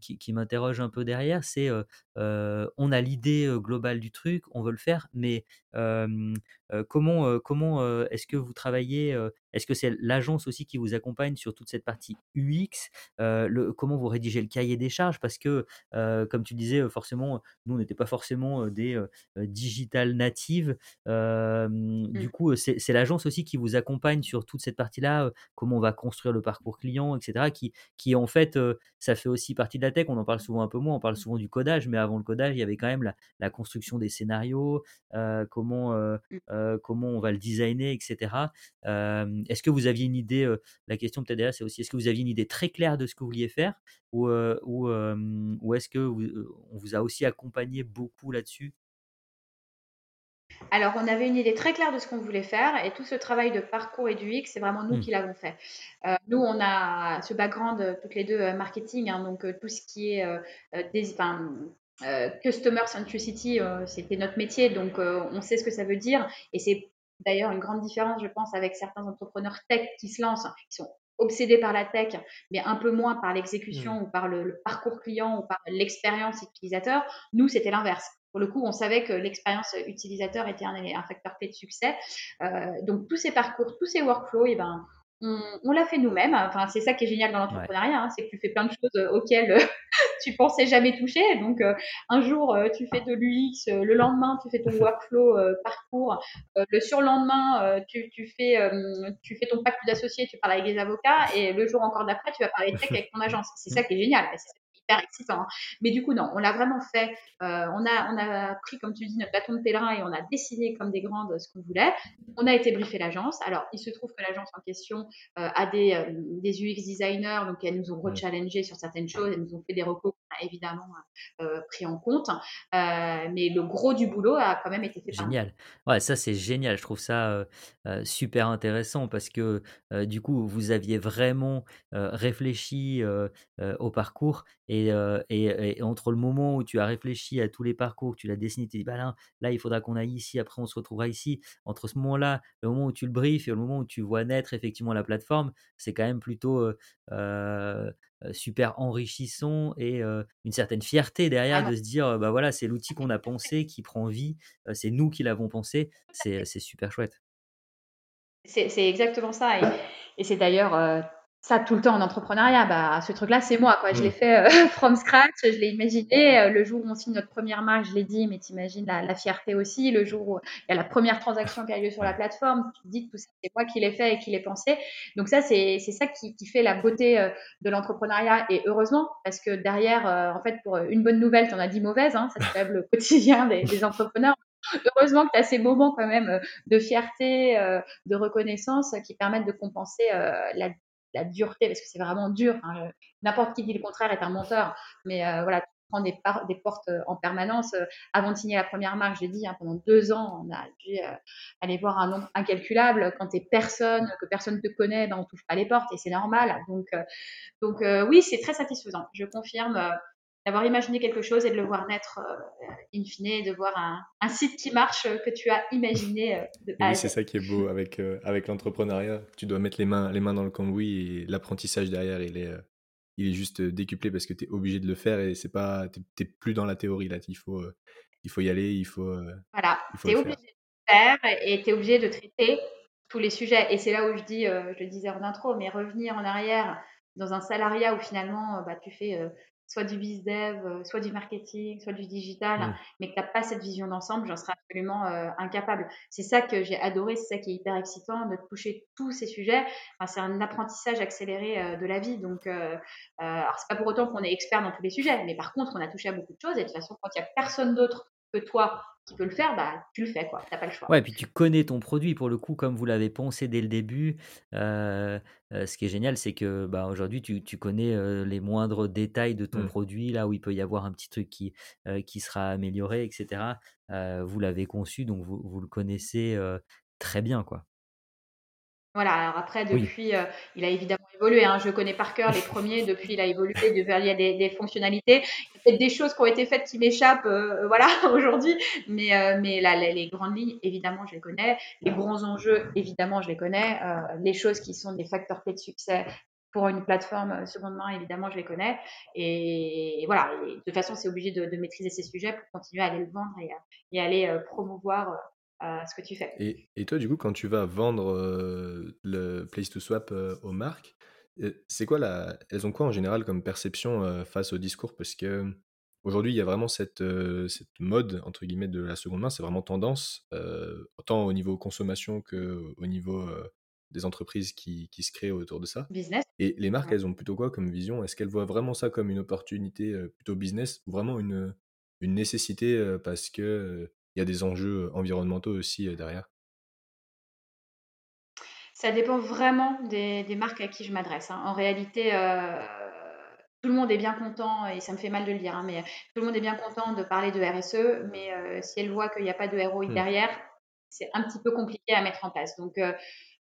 qui, qui m'interroge un peu derrière, c'est on a l'idée globale du truc, on veut le faire, mais comment, comment est-ce que vous travaillez Est-ce que c'est l'agence aussi qui vous accompagne sur toute cette partie UX le, Comment vous rédigez le cahier des charges? Parce que, comme tu disais, forcément, nous, on n'était pas forcément des digital natives. Mmh. Du coup, c'est l'agence aussi qui vous accompagne sur toute cette partie-là, comment on va construire le parcours client, etc. Qui, qui en fait, ça fait aussi partie de la tech. On en parle souvent un peu moins, on parle souvent du codage, mais avant le codage, il y avait quand même la, la construction des scénarios, comment, mmh. comment on va le designer, etc. est-ce que vous aviez une idée, la question peut-être derrière, c'est aussi, est-ce que vous aviez une idée très claire de ce que vous vouliez faire? Ou, ou, ou est-ce que vous, on vous a aussi accompagné beaucoup là-dessus? Alors, on avait une idée très claire de ce qu'on voulait faire et tout ce travail de parcours et du X, c'est vraiment nous mmh. qui l'avons fait. Euh, nous, on a ce background, toutes les deux, marketing, hein, donc tout ce qui est des, enfin, customer centricity, c'était notre métier, donc on sait ce que ça veut dire. Et c'est d'ailleurs une grande différence, je pense, avec certains entrepreneurs tech qui se lancent, qui sont obsédés par la tech, mais un peu moins par l'exécution mmh. ou par le, le, parcours client ou par l'expérience utilisateur. Nous, c'était l'inverse. Pour le coup, on savait que l'expérience utilisateur était un, un, facteur clé de succès. Euh, donc tous ces parcours, tous ces workflows, et eh ben, on, on l'a fait nous-mêmes. Enfin, c'est ça qui est génial dans l'entrepreneuriat, hein, c'est que tu fais plein de choses euh, auxquelles euh, tu pensais jamais toucher. Donc, euh, un jour, euh, tu fais de l'UX, euh, le lendemain, tu fais ton workflow parcours, le surlendemain, tu, tu, fais, tu fais ton pacte d'associés, tu parles avec des avocats, et le jour encore d'après, tu vas parler tech avec ton agence. C'est ça qui est génial. C'est excitant. Hein. Mais du coup, non, on l'a vraiment fait. Euh, on, a, on a pris, comme tu dis, notre bâton de pèlerin et on a dessiné comme des grandes ce qu'on voulait. On a été briefé l'agence. Alors, il se trouve que l'agence en question euh, a des, euh, des UX designers, donc elles nous ont rechallengé sur certaines choses, elles nous ont fait des recours qu'on a évidemment euh, pris en compte. Euh, mais le gros du boulot a quand même été fait Génial. Ouais, ça, c'est génial. Je trouve ça euh, super intéressant parce que du coup, vous aviez vraiment réfléchi au parcours et, et, et, entre le moment où tu as réfléchi à tous les parcours, tu l'as dessiné, tu dit, bah là, là, il faudra qu'on aille ici, après on se retrouvera ici. Entre ce moment-là, le moment où tu le briefes et le moment où tu vois naître effectivement la plateforme, c'est quand même plutôt euh, super enrichissant et euh, une certaine fierté derrière ah de se dire, bah voilà, c'est l'outil qu'on a pensé, qui prend vie, c'est nous qui l'avons pensé, c'est super chouette. C'est exactement ça. Et, et c'est d'ailleurs ça tout le temps en entrepreneuriat. Bah, ce truc-là, c'est moi. Quoi. Je l'ai mmh. fait euh, from scratch, je l'ai imaginé. Euh, le jour où on signe notre première marque, je l'ai dit, mais t'imagines la, la fierté aussi. Le jour où il y a la première transaction qui a lieu sur la plateforme, tu te dis que tout ça, c'est moi qui l'ai fait et qui l'ai pensé. Donc ça, c'est ça qui, qui, fait la beauté euh, de l'entrepreneuriat. Et heureusement, parce que derrière, euh, en fait, pour une bonne nouvelle, tu en as dix mauvaises. Hein, ça, c'est le quotidien des, des entrepreneurs. Heureusement que tu as ces moments quand même de fierté, de reconnaissance qui permettent de compenser la la dureté, parce que c'est vraiment dur. Hein, N'importe qui dit le contraire est un menteur. Mais euh, voilà, prend des, des portes en permanence. Avant de signer la première marque, j'ai dit, hein, pendant deux ans, on a dû aller voir un nombre incalculable. Quand tu es personne, que personne ne te connaît, ben, on touche pas les portes et c'est normal. Donc, donc oui, c'est très satisfaisant. Je confirme d'avoir imaginé quelque chose et de le voir naître in fine, de voir un, site qui marche que tu as imaginé. oui, c'est ça qui est beau avec, avec l'entrepreneuriat. Tu dois mettre les mains, les mains dans le cambouis et l'apprentissage derrière, il est, il est juste décuplé parce que tu es obligé de le faire et c'est pas, t'es plus dans la théorie là. Il faut, il faut y aller, il faut. Voilà, tu es obligé de le faire et tu es obligé de traiter tous les sujets. Et c'est là où je dis, je le disais en intro, mais revenir en arrière dans un salariat où finalement bah, tu fais soit du biz dev, euh, soit du marketing, soit du digital, mmh. mais que tu n'as pas cette vision d'ensemble, j'en serais absolument euh, incapable. C'est ça que j'ai adoré, c'est ça qui est hyper excitant, de toucher tous ces sujets. c'est un apprentissage accéléré euh, de la vie. Donc, euh, alors c'est pas pour autant qu'on est expert dans tous les sujets, mais par contre, on a touché à beaucoup de choses. Et de toute façon, quand il n'y a personne d'autre que toi qui peut le faire, bah, tu le fais, quoi. Tu n'as pas le choix. Ouais, et puis tu connais ton produit pour le coup, comme vous l'avez poncé dès le début. Euh, euh, ce qui est génial, c'est que bah, aujourd'hui, tu, tu, connais euh, les moindres détails de ton mmh. produit, là où il peut y avoir un petit truc qui, qui sera amélioré, etc. vous l'avez conçu, donc vous, vous le connaissez très bien, quoi. Voilà, alors après, depuis, euh, il a évidemment évolué. Hein. Je connais par cœur les premiers. Depuis, il a évolué. il y a des, des fonctionnalités. Il y a peut-être des choses qui ont été faites qui m'échappent euh, voilà, aujourd'hui. Mais, euh, mais là, les, grandes lignes, évidemment, je les connais. Les grands enjeux, évidemment, je les connais. les choses qui sont des facteurs clés de succès pour une plateforme seconde main, évidemment, je les connais. Et, voilà, de toute façon, c'est obligé de, maîtriser ces sujets pour continuer à aller le vendre et, et aller promouvoir ce que tu fais. Et, et, toi, du coup, quand tu vas vendre le Place to Swap aux marques, c'est quoi la... Elles ont quoi en général comme perception face au discours? Parce que aujourd'hui, il y a vraiment cette, cette mode, entre guillemets, de la seconde main, c'est vraiment tendance, autant au niveau consommation qu'au niveau des entreprises qui, qui, se créent autour de ça. Business. Et les marques, elles ont plutôt quoi comme vision? Est-ce qu'elles voient vraiment ça comme une opportunité plutôt business ou vraiment une, une nécessité parce que il y a des enjeux environnementaux aussi derrière? Ça dépend vraiment des, marques à qui je m'adresse. Hein. En réalité, tout le monde est bien content, et ça me fait mal de le dire, hein, mais tout le monde est bien content de parler de RSE, mais si elle voit qu'il n'y a pas de ROI mmh. derrière, c'est un petit peu compliqué à mettre en place. Donc,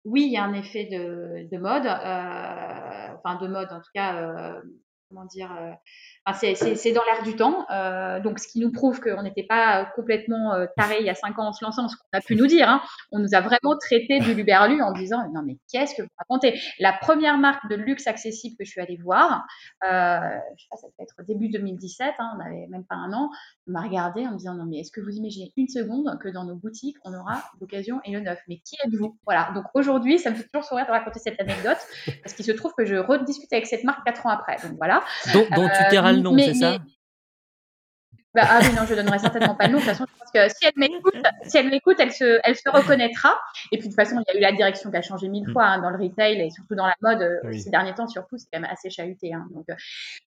oui, il y a un effet de, mode, enfin de mode en tout cas, comment dire, c'est dans l'air du temps. Euh, donc, ce qui nous prouve qu'on n'était pas complètement euh, taré il y a cinq ans en se lançant, ce qu'on a pu nous dire. Hein. On nous a vraiment traité du luberlu en disant Non, mais qu'est-ce que vous racontez? La première marque de luxe accessible que je suis allée voir, euh, je sais pas, ça peut être début 2017, hein, on n'avait même pas un an, m'a regardé en me disant Non, mais est-ce que vous imaginez une seconde que dans nos boutiques, on aura l'occasion et le neuf? Mais qui êtes-vous? Voilà. Donc, aujourd'hui, ça me fait toujours sourire de raconter cette anecdote parce qu'il se trouve que je rediscute avec cette marque quatre ans après. Donc, voilà. Dont tu t'es le nom, c'est ça? Bah, ah oui, non, je donnerai certainement pas le nom. De toute façon, je pense que si elle m'écoute, si elle m'écoute, elle se, elle se reconnaîtra. Et puis de toute façon, il y a eu la direction qui a changé mille mm. fois hein, dans le retail et surtout dans la mode euh, ces derniers temps, surtout, c'est quand même assez chahuté. Hein. Donc, euh,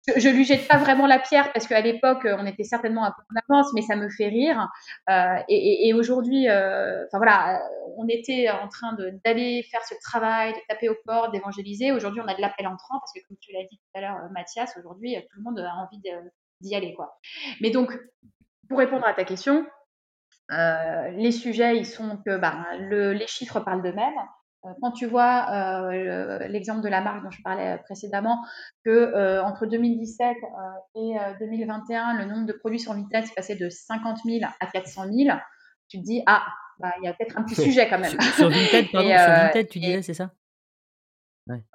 je, je, lui jette pas vraiment la pierre parce qu'à l'époque, on était certainement un peu en avance, mais ça me fait rire. Euh, et, et, aujourd'hui, euh, enfin voilà, on était en train d'aller faire ce travail, de taper au port, d'évangéliser. Aujourd'hui, on a de l'appel entrant parce que comme tu l'as dit tout à l'heure, Mathias, aujourd'hui, tout le monde a envie de d'y aller. Quoi. Mais donc, pour répondre à ta question, euh, les sujets, ils sont que bah, les chiffres parlent d'eux-mêmes. Euh, quand tu vois euh, l'exemple de la marque dont je parlais précédemment, que entre 2017 et 2021, le nombre de produits sur Vinted est passé de 50 000 à 400 000, tu te dis ah, bah, il y a peut-être un petit sujet quand même. sur, Vinted, pardon, sur Vinted, tu disais, c'est ça?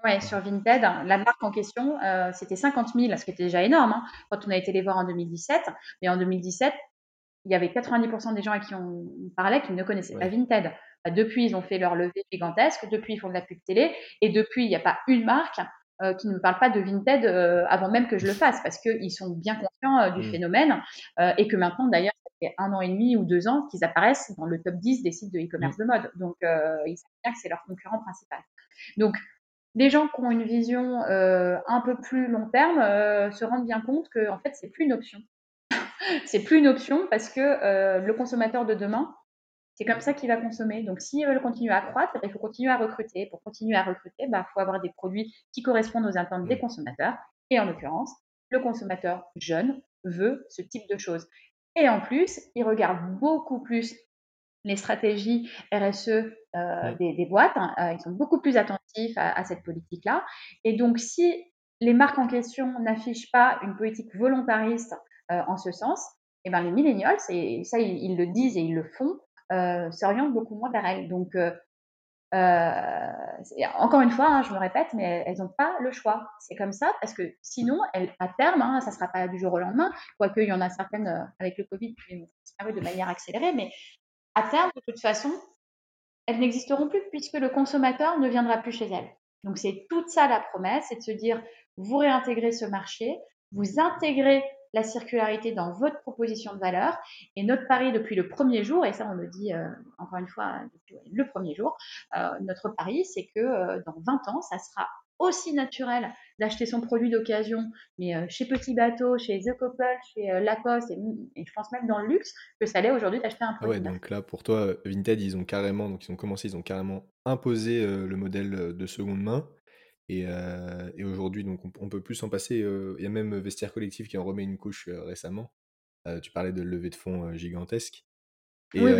Ouais. sur Vinted, la marque en question, euh, c'était 50 000, ce qui était déjà énorme hein, quand on a été les voir en 2017. Mais en 2017, il y avait 90% des gens à qui on parlait qui ne connaissaient pas Vinted. Bah, depuis, ils ont fait leur levée gigantesque. Depuis, ils font de la pub télé. Et depuis, il n'y a pas une marque euh, qui ne me parle pas de Vinted euh, avant même que je le fasse parce qu'ils sont bien conscients du mmh. phénomène et que maintenant, d'ailleurs, ça fait un an et demi ou deux ans qu'ils apparaissent dans le top 10 des sites de e-commerce mmh. de mode. Donc, ils savent bien que c'est leur concurrent principal. Donc, les gens qui ont une vision euh, un peu plus long terme euh, se rendent bien compte que en fait c'est plus une option. c'est plus une option parce que euh, le consommateur de demain, c'est comme ça qu'il va consommer. Donc s'ils veulent continuer à croître, il faut continuer à recruter. Pour continuer à recruter, il bah, faut avoir des produits qui correspondent aux attentes des mmh. consommateurs. Et en l'occurrence, le consommateur jeune, veut ce type de choses. Et en plus, ils regardent beaucoup plus les stratégies RSE euh, des, boîtes. Hein, euh, ils sont beaucoup plus attentifs à, cette politique-là. Et donc, si les marques en question n'affichent pas une politique volontariste euh, en ce sens, et eh ben les millennials, et ça ils, le disent et ils le font, s'orientent beaucoup moins vers elles. Donc encore une fois, hein, je me répète, mais elles n'ont pas le choix. C'est comme ça parce que sinon, elles, à terme, hein, ça ne sera pas du jour au lendemain, quoique il y en a certaines avec le Covid qui ont disparu de manière accélérée, mais à terme, de toute façon, elles n'existeront plus puisque le consommateur ne viendra plus chez elles. Donc c'est toute ça la promesse, c'est de se dire, vous réintégrez ce marché, vous intégrez la circularité dans votre proposition de valeur. Et notre pari depuis le premier jour, et ça on le dit euh, encore une fois depuis le premier jour, euh, notre pari c'est que euh, dans 20 ans, ça sera aussi naturel d'acheter son produit d'occasion, mais euh, chez Petit Bateau, chez The Couple, chez euh, Lacoste, et, je pense même dans le luxe, que ça l'est aujourd'hui d'acheter un ah produit. ouais, donc là, pour toi, Vinted, ils ont carrément, donc ils ont commencé, ils ont carrément imposé euh, le modèle de seconde main. Et, aujourd'hui, donc on, peut plus s'en passer. Il y a même Vestiaire Collectif qui en remet une couche récemment. tu parlais de levée de fonds gigantesque. Et, oui,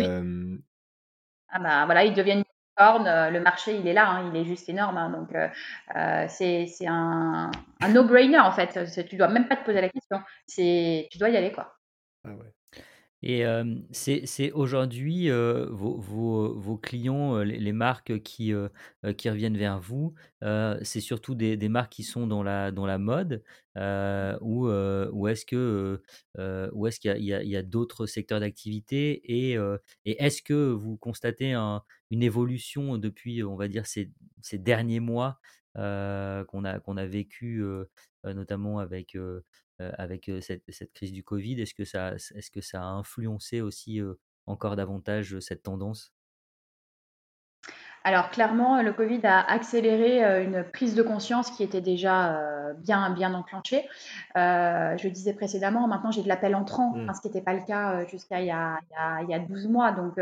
Ah bah voilà, ils deviennent euh, le marché, il est là, hein, il est juste énorme. Hein, donc, euh, euh, c'est un, un no-brainer en fait. Tu dois même pas te poser la question. Tu dois y aller, quoi. Ah ouais. Et c'est aujourd'hui vos, vos, vos, clients, les, marques qui, qui reviennent vers vous, c'est surtout des, des, marques qui sont dans la, dans la mode ou, ou est-ce que ou est-ce qu'il y a, y a, d'autres secteurs d'activité et, et est-ce que vous constatez un, une évolution depuis, on va dire, ces, derniers mois qu'on a, qu'on a vécu notamment avec cette, crise du Covid? Est-ce que, ça, est-ce que ça a influencé aussi encore davantage cette tendance? Alors clairement, le Covid a accéléré euh, une prise de conscience qui était déjà euh, bien, bien enclenchée. Euh, je disais précédemment, maintenant j'ai de l'appel entrant, mmh. ce qui n'était pas le cas jusqu'à il, il, y a 12 mois. Donc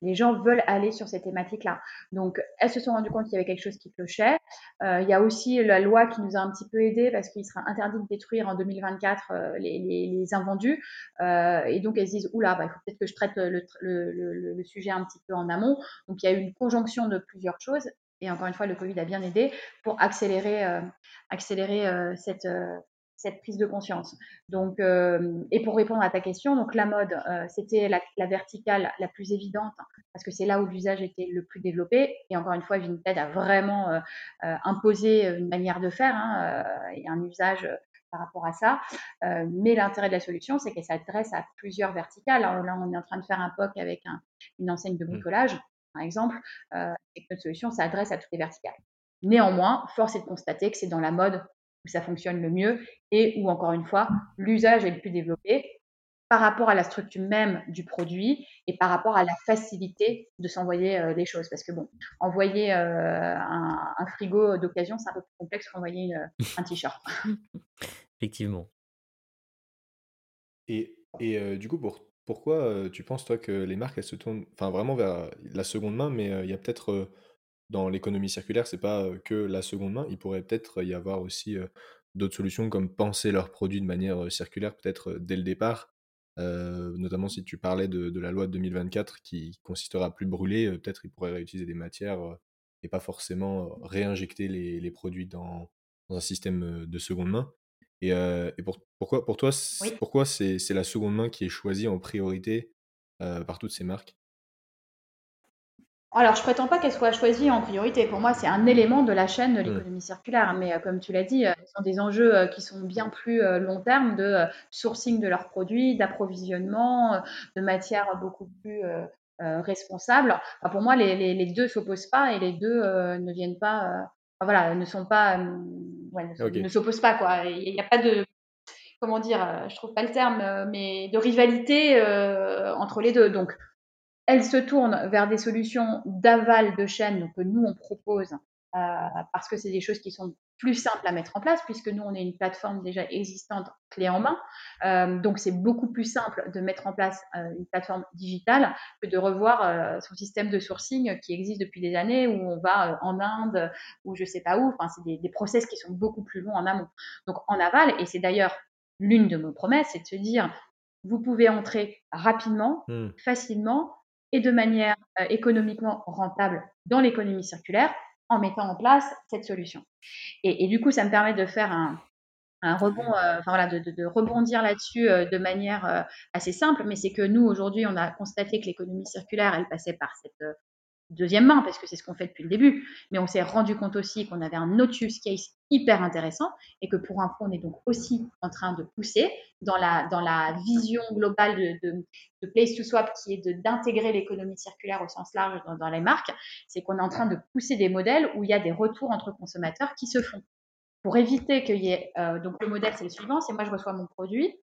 les gens veulent aller sur ces thématiques-là. Donc elles se sont rendues compte qu'il y avait quelque chose qui clochait. il y a aussi la loi qui nous a un petit peu aidé parce qu'il sera interdit de détruire en 2024 les, les, invendus. et donc elles se disent, oula, bah, il faut peut-être que je traite le, le, le, sujet un petit peu en amont. Donc il y a eu une conjonction de plusieurs choses. Et encore une fois, le Covid a bien aidé pour accélérer, euh, accélérer euh, cette, euh, cette prise de conscience. Donc, et pour répondre à ta question, donc la mode, c'était la, verticale la plus évidente parce que c'est là où l'usage était le plus développé. Et encore une fois, Vinted a vraiment imposé une manière de faire hein, et un usage par rapport à ça. mais l'intérêt de la solution, c'est qu'elle s'adresse à plusieurs verticales. Alors là, on est en train de faire un POC avec une enseigne de mmh. bricolage par exemple, euh, et que notre solution s'adresse à toutes les verticales. Néanmoins, force est de constater que c'est dans la mode où ça fonctionne le mieux et où, encore une fois, l'usage est le plus développé par rapport à la structure même du produit et par rapport à la facilité de s'envoyer euh, les choses. Parce que bon, envoyer euh, un, frigo d'occasion, c'est un peu plus complexe qu'envoyer un t-shirt. Effectivement. Et, et du coup, pour pourquoi, tu penses toi que les marques, se tournent enfin vraiment vers la seconde main, mais, il y a peut-être, dans l'économie circulaire, c'est pas, que la seconde main. Il pourrait peut-être y avoir aussi, d'autres solutions comme penser leurs produits de manière, circulaire peut-être, dès le départ. notamment si tu parlais de la loi de 2024 qui consistera à plus brûler, peut-être ils pourraient réutiliser des matières, et pas forcément, réinjecter les produits dans un système, de seconde main. Et, et pour, pourquoi, pour toi, pourquoi c'est, la seconde main qui est choisie en priorité par toutes ces marques? Alors, je prétends pas qu'elle soit choisie en priorité. Pour moi, c'est un élément de la chaîne de mmh. l'économie circulaire. Mais comme tu l'as dit, ce sont des enjeux qui sont bien plus long terme de sourcing de leurs produits, d'approvisionnement, de matières beaucoup plus responsables. pour moi, les, les, les deux s'opposent pas et les deux ne viennent pas voilà, ne sont pas, ne, s'opposent pas quoi. Il n'y a pas de, comment dire, euh, je trouve pas le terme, euh, mais de rivalité euh, entre les deux. Donc, elles se tournent vers des solutions d'aval de chaîne que nous on propose parce que c'est des choses qui sont plus simples à mettre en place puisque nous on est une plateforme déjà existante clé en main. Euh, donc c'est beaucoup plus simple de mettre en place euh, une plateforme digitale que de revoir euh, son système de sourcing qui existe depuis des années où on va en Inde ou je sais pas où. Enfin c'est des, des, process qui sont beaucoup plus longs en amont. Donc en aval et c'est d'ailleurs l'une de nos promesses, c'est de se dire, vous pouvez entrer rapidement, Mmh. facilement et de manière euh, économiquement rentable dans l'économie circulaire en mettant en place cette solution. Et, du coup, ça me permet de faire un, rebond, euh, enfin voilà, de rebondir là-dessus euh, de manière euh, assez simple, mais c'est que nous, aujourd'hui, on a constaté que l'économie circulaire, elle passait par cette deuxième main, parce que c'est ce qu'on fait depuis le début, mais on s'est rendu compte aussi qu'on avait un autre use case hyper intéressant et que pour info, on est donc aussi en train de pousser dans la, dans la vision globale de, Place to Swap qui est d'intégrer l'économie circulaire au sens large dans, dans les marques, c'est qu'on est en train de pousser des modèles où il y a des retours entre consommateurs qui se font pour éviter qu'il y ait. Euh, donc, le modèle, c'est le suivant c'est moi, je reçois mon produit.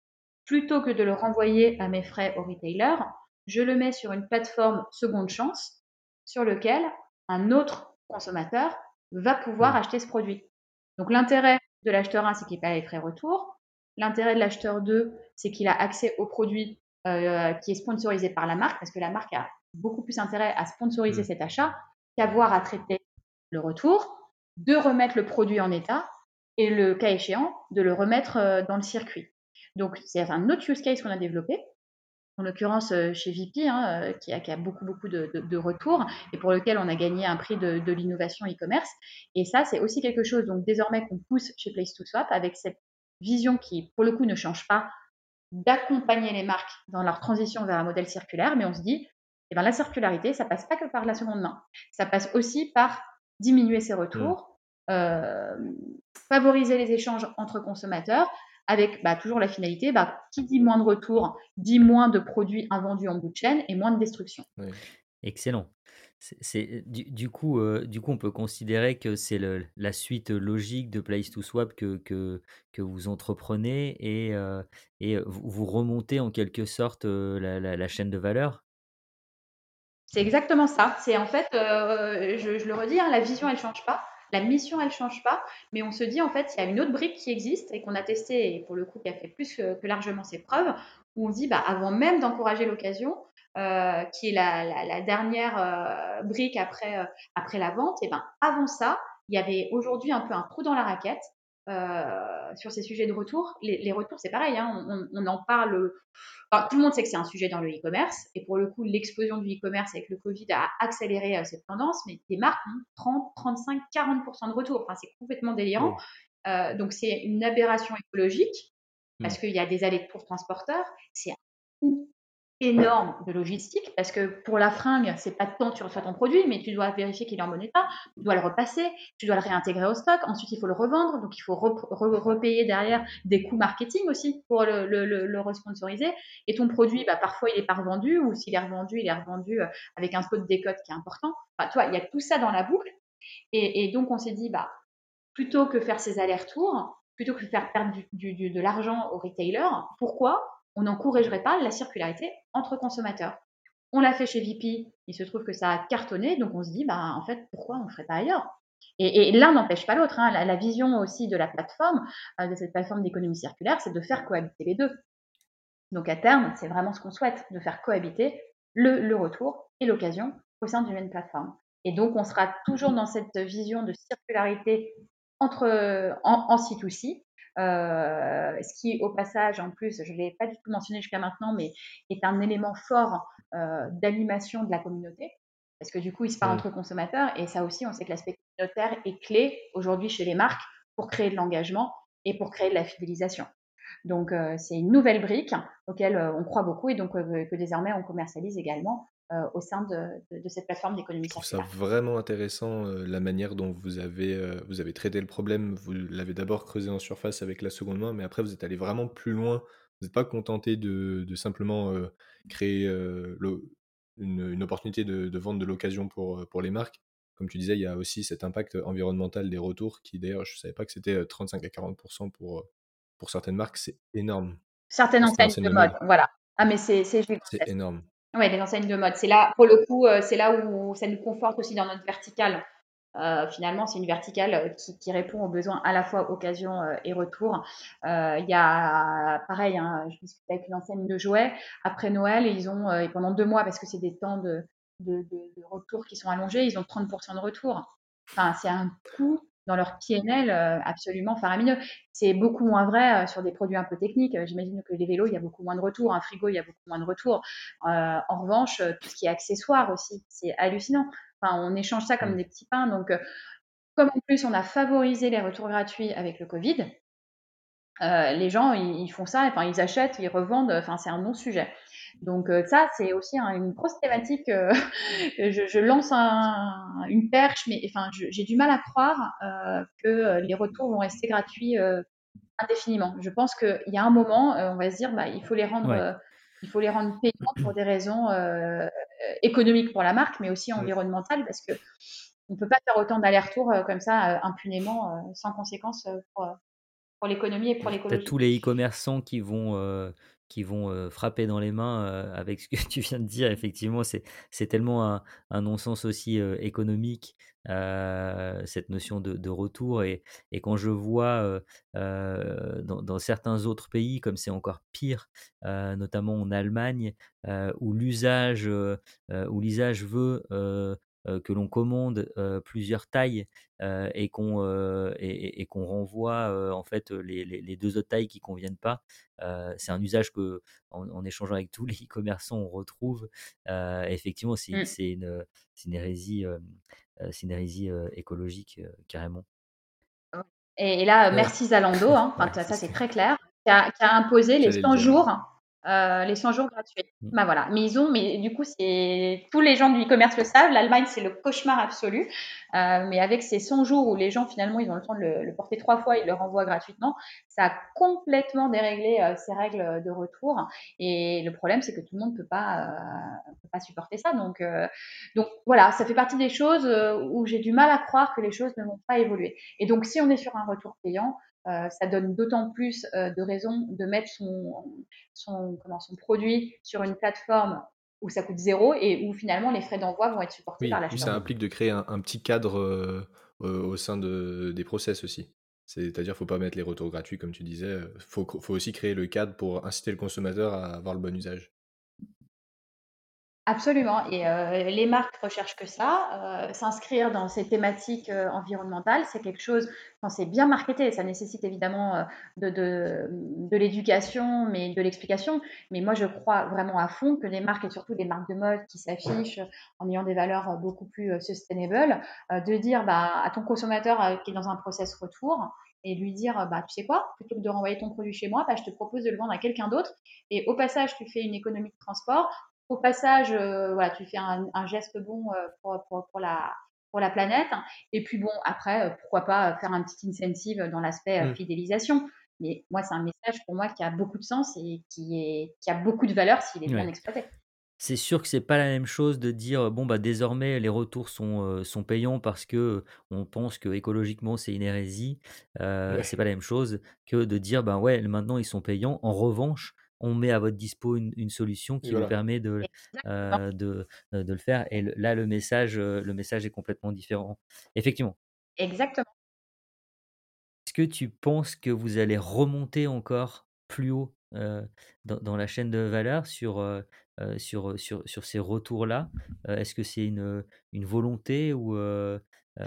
Plutôt que de le renvoyer à mes frais au retailer, je le mets sur une plateforme seconde chance sur lequel un autre consommateur va pouvoir acheter ce produit. Donc, l'intérêt de l'acheteur 1, c'est qu'il paye les frais retour. L'intérêt de l'acheteur 2, c'est qu'il a accès au produit euh, qui est sponsorisé par la marque, parce que la marque a beaucoup plus intérêt à sponsoriser mmh. cet achat qu'avoir à traiter le retour, de remettre le produit en état et le cas échéant, de le remettre euh, dans le circuit. Donc, c'est un autre use case qu'on a développé, en l'occurrence euh, chez VP, hein, euh, qui, a, qui, a, beaucoup, beaucoup de, de, de, retours et pour lequel on a gagné un prix de, de l'innovation e-commerce. Et ça, c'est aussi quelque chose, donc désormais, qu'on pousse chez Place to Swap avec cette vision qui, pour le coup, ne change pas d'accompagner les marques dans leur transition vers un modèle circulaire, mais on se dit, eh ben, la circularité, ça passe pas que par la seconde main, ça passe aussi par diminuer ses retours, mmh. euh, favoriser les échanges entre consommateurs, avec bah, toujours la finalité, bah, qui dit moins de retours, dit moins de produits invendus en bout de chaîne et moins de destruction. Oui. Excellent. C'est, du, du, coup, euh, du coup, on peut considérer que c'est la suite logique de Place to Swap que, que, que vous entreprenez et, euh, et vous remontez en quelque sorte euh, la, la, la, chaîne de valeur? C'est exactement ça. C'est en fait, je, je, le redis, hein, la vision, elle ne change pas. La mission, elle ne change pas, mais on se dit en fait, il y a une autre brique qui existe et qu'on a testé et pour le coup qui a fait plus que, que largement ses preuves, où on dit bah, avant même d'encourager l'occasion, euh, qui est la, dernière euh, brique après, euh, après la vente, et ben avant ça, il y avait aujourd'hui un peu un trou dans la raquette euh, sur ces sujets de retour. Les, les retours, c'est pareil, hein, on, on, en parle. Enfin, tout le monde sait que c'est un sujet dans le e-commerce, et pour le coup, l'explosion du e-commerce avec le Covid a accéléré euh, cette tendance, mais les marques ont 30, 35, 40% de retour. Enfin, c'est complètement délirant. Euh, donc, c'est une aberration écologique, parce mmh. qu'il y a des allers pour transporteurs. C'est énorme de logistique parce que pour la fringue, c'est pas tant tu reçois ton produit, mais tu dois vérifier qu'il est en bon état, tu dois le repasser, tu dois le réintégrer au stock, ensuite il faut le revendre, donc il faut re re repayer derrière des coûts marketing aussi pour le, le, responsoriser. Et ton produit, bah, parfois il est pas revendu ou s'il est revendu, il est revendu euh, avec un taux de décote qui est important. Enfin, toi, il y a tout ça dans la boucle. Et, donc on s'est dit, bah, plutôt que faire ces allers-retours, plutôt que faire perdre de l'argent au retailer, pourquoi on n'encouragerait pas la circularité entre consommateurs. On l'a fait chez VP, il se trouve que ça a cartonné, donc on se dit, bah, en fait, pourquoi on ne ferait pas ailleurs? Et, l'un n'empêche pas l'autre. Hein. La, vision aussi de la plateforme, euh, de cette plateforme d'économie circulaire, c'est de faire cohabiter les deux. Donc à terme, c'est vraiment ce qu'on souhaite, de faire cohabiter le, le retour et l'occasion au sein d'une même plateforme. Et donc on sera toujours dans cette vision de circularité entre, en, en C2C, euh, ce qui, au passage, en plus, je ne l'ai pas du tout mentionné jusqu'à maintenant, mais est un élément fort euh, d'animation de la communauté. Parce que du coup, il se parle mmh. entre consommateurs et ça aussi, on sait que l'aspect communautaire est clé aujourd'hui chez les marques pour créer de l'engagement et pour créer de la fidélisation. Donc, euh, c'est une nouvelle brique auquel euh, on croit beaucoup et donc euh, que désormais on commercialise également euh, au sein de, de, de, cette plateforme d'économie circulaire. Je trouve ça vraiment intéressant euh, la manière dont vous avez, euh, vous avez traité le problème. Vous l'avez d'abord creusé en surface avec la seconde main, mais après vous êtes allé vraiment plus loin. Vous n'êtes pas contenté de, de simplement créer une, une, opportunité de, vente de l'occasion pour, pour les marques. Comme tu disais, il y a aussi cet impact environnemental des retours qui d'ailleurs, je ne savais pas que c'était 35 à 40% pour, pour certaines marques. C'est énorme. Certaines enseignes de mode, voilà. Ah mais c'est C'est énorme. Oui, les enseignes de mode. C'est là, pour le coup, euh, c'est là où ça nous conforte aussi dans notre verticale. Euh, finalement, c'est une verticale euh, qui, répond aux besoins à la fois occasion et retour. Il y a, pareil, hein, je discute avec une enseigne de jouets. Après Noël, ils ont, et pendant deux mois, parce que c'est des temps de, de, de, de, retour qui sont allongés, ils ont 30% de retour. Enfin, c'est un coût dans leur PNL absolument faramineux. C'est beaucoup moins vrai sur des produits un peu techniques. J'imagine que les vélos, il y a beaucoup moins de retours. Un frigo, il y a beaucoup moins de retours. en revanche, tout ce qui est accessoires aussi, c'est hallucinant. Enfin, on échange ça comme mmh. des petits pains. Donc, comme en plus, on a favorisé les retours gratuits avec le Covid, les gens, ils, font ça, enfin, ils achètent, ils revendent, enfin, c'est un non-sujet. Donc euh, ça, c'est aussi une grosse thématique. Euh, je, lance une perche, mais enfin, j'ai du mal à croire euh, que les retours vont rester gratuits indéfiniment. Je pense qu'il y a un moment, on va se dire, bah, il faut les rendre, il faut les rendre payants pour des raisons économiques pour la marque, mais aussi environnementales, parce que on peut pas faire autant d'allers-retours comme ça impunément, sans conséquence pour, pour l'économie et pour l'écologie. tous les e-commerçants qui vont qui vont frapper dans les mains avec ce que tu viens de dire. Effectivement, c'est tellement un, non-sens aussi économique, cette notion de, retour. Et, et, quand je vois dans, certains autres pays, comme c'est encore pire, notamment en Allemagne, où l'usage où l'usage veut que l'on commande plusieurs tailles et qu'on et, qu'on renvoie en fait les, deux autres tailles qui conviennent pas. c'est un usage que en, échangeant avec tous les e-commerçants on retrouve. effectivement, c'est mmh. une, une hérésie, une hérésie écologique carrément. Et, là, merci Zalando, hein, ça, c'est très clair, qui a, qui a imposé les 100 jours euh, les 100 jours gratuits. Mmh. Bah voilà. Mais ils ont, mais du coup, c'est tous les gens du e-commerce le savent. L'Allemagne, c'est le cauchemar absolu. Euh, mais avec ces 100 jours où les gens finalement ils ont le temps de le, porter trois fois, ils le renvoient gratuitement, ça a complètement déréglé euh, ces règles de retour. Et le problème, c'est que tout le monde peut pas, peut pas supporter ça. Donc, donc voilà, ça fait partie des choses où j'ai du mal à croire que les choses ne vont pas évoluer. Et donc, si on est sur un retour payant, euh, ça donne d'autant plus euh, de raisons de mettre son, son, comment, son produit sur une plateforme où ça coûte zéro et où finalement les frais d'envoi vont être supportés par l'acheteur. Ça implique de créer un, petit cadre euh, au sein de, des process aussi. C'est-à-dire qu'il ne faut pas mettre les retours gratuits comme tu disais, il faut, faut aussi créer le cadre pour inciter le consommateur à avoir le bon usage. Absolument et euh, les marques recherchent que ça, euh, s'inscrire dans ces thématiques, euh, environnementales, c'est quelque chose quand c'est bien marketé, ça nécessite évidemment, de de l'éducation, mais de l'explication. Mais moi, je crois vraiment à fond que les marques et surtout les marques de mode qui s'affichent en ayant des valeurs, beaucoup plus, sustainable, de dire, bah, à ton consommateur, qui est dans un process retour et lui dire, bah, tu sais quoi? Plutôt que de renvoyer ton produit chez moi, bah, je te propose de le vendre à quelqu'un d'autre et au passage, tu fais une économie de transport, au passage, euh, voilà, tu fais un, geste bon euh, pour, pour, la, pour la planète. Et puis bon, après, euh, pourquoi pas faire un petit incentive dans l'aspect mmh. fidélisation. Mais moi, c'est un message pour moi qui a beaucoup de sens et qui, est, qui a beaucoup de valeur s'il est bien exploité. C'est sûr que c'est pas la même chose de dire bon bah désormais les retours sont, sont payants parce que on pense que écologiquement c'est une hérésie. C'est pas la même chose que de dire ben ouais maintenant ils sont payants. En revanche, on met à votre dispo une, solution qui vous permet de, euh, de, euh, de, le faire. Et là, le message, euh, le message est complètement différent. Effectivement. Exactement. Est-ce que tu penses que vous allez remonter encore plus haut dans, la chaîne de valeur sur, sur, sur, sur, ces retours-là? Est-ce que c'est une, une volonté ou euh,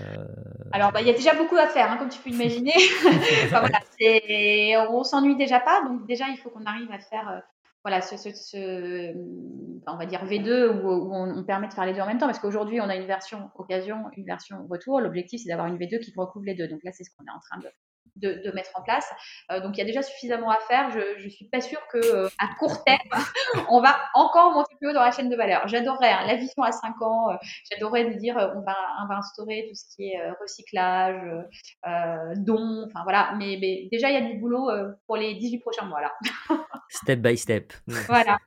Alors, bah, il y a déjà beaucoup à faire, hein, comme tu peux imaginer. on s'ennuie déjà pas, donc déjà, il faut qu'on arrive à faire euh, voilà, ce, on va dire V2 où, on, permet de faire les deux en même temps parce qu'aujourd'hui on a une version occasion, une version retour. L'objectif c'est d'avoir une V2 qui recouvre les deux. Donc là c'est ce qu'on est en train de, de, mettre en place. Euh, donc il y a déjà suffisamment à faire. Je ne suis pas sûre que euh, à court terme, on va encore monter plus haut dans la chaîne de valeur. J'adorerais hein, la vision à 5 ans. Euh, j'adorerais dire on va, on va instaurer tout ce qui est recyclage, don, enfin voilà. Mais, mais, déjà il y a du boulot pour les 18 prochains mois là. step by step. Voilà.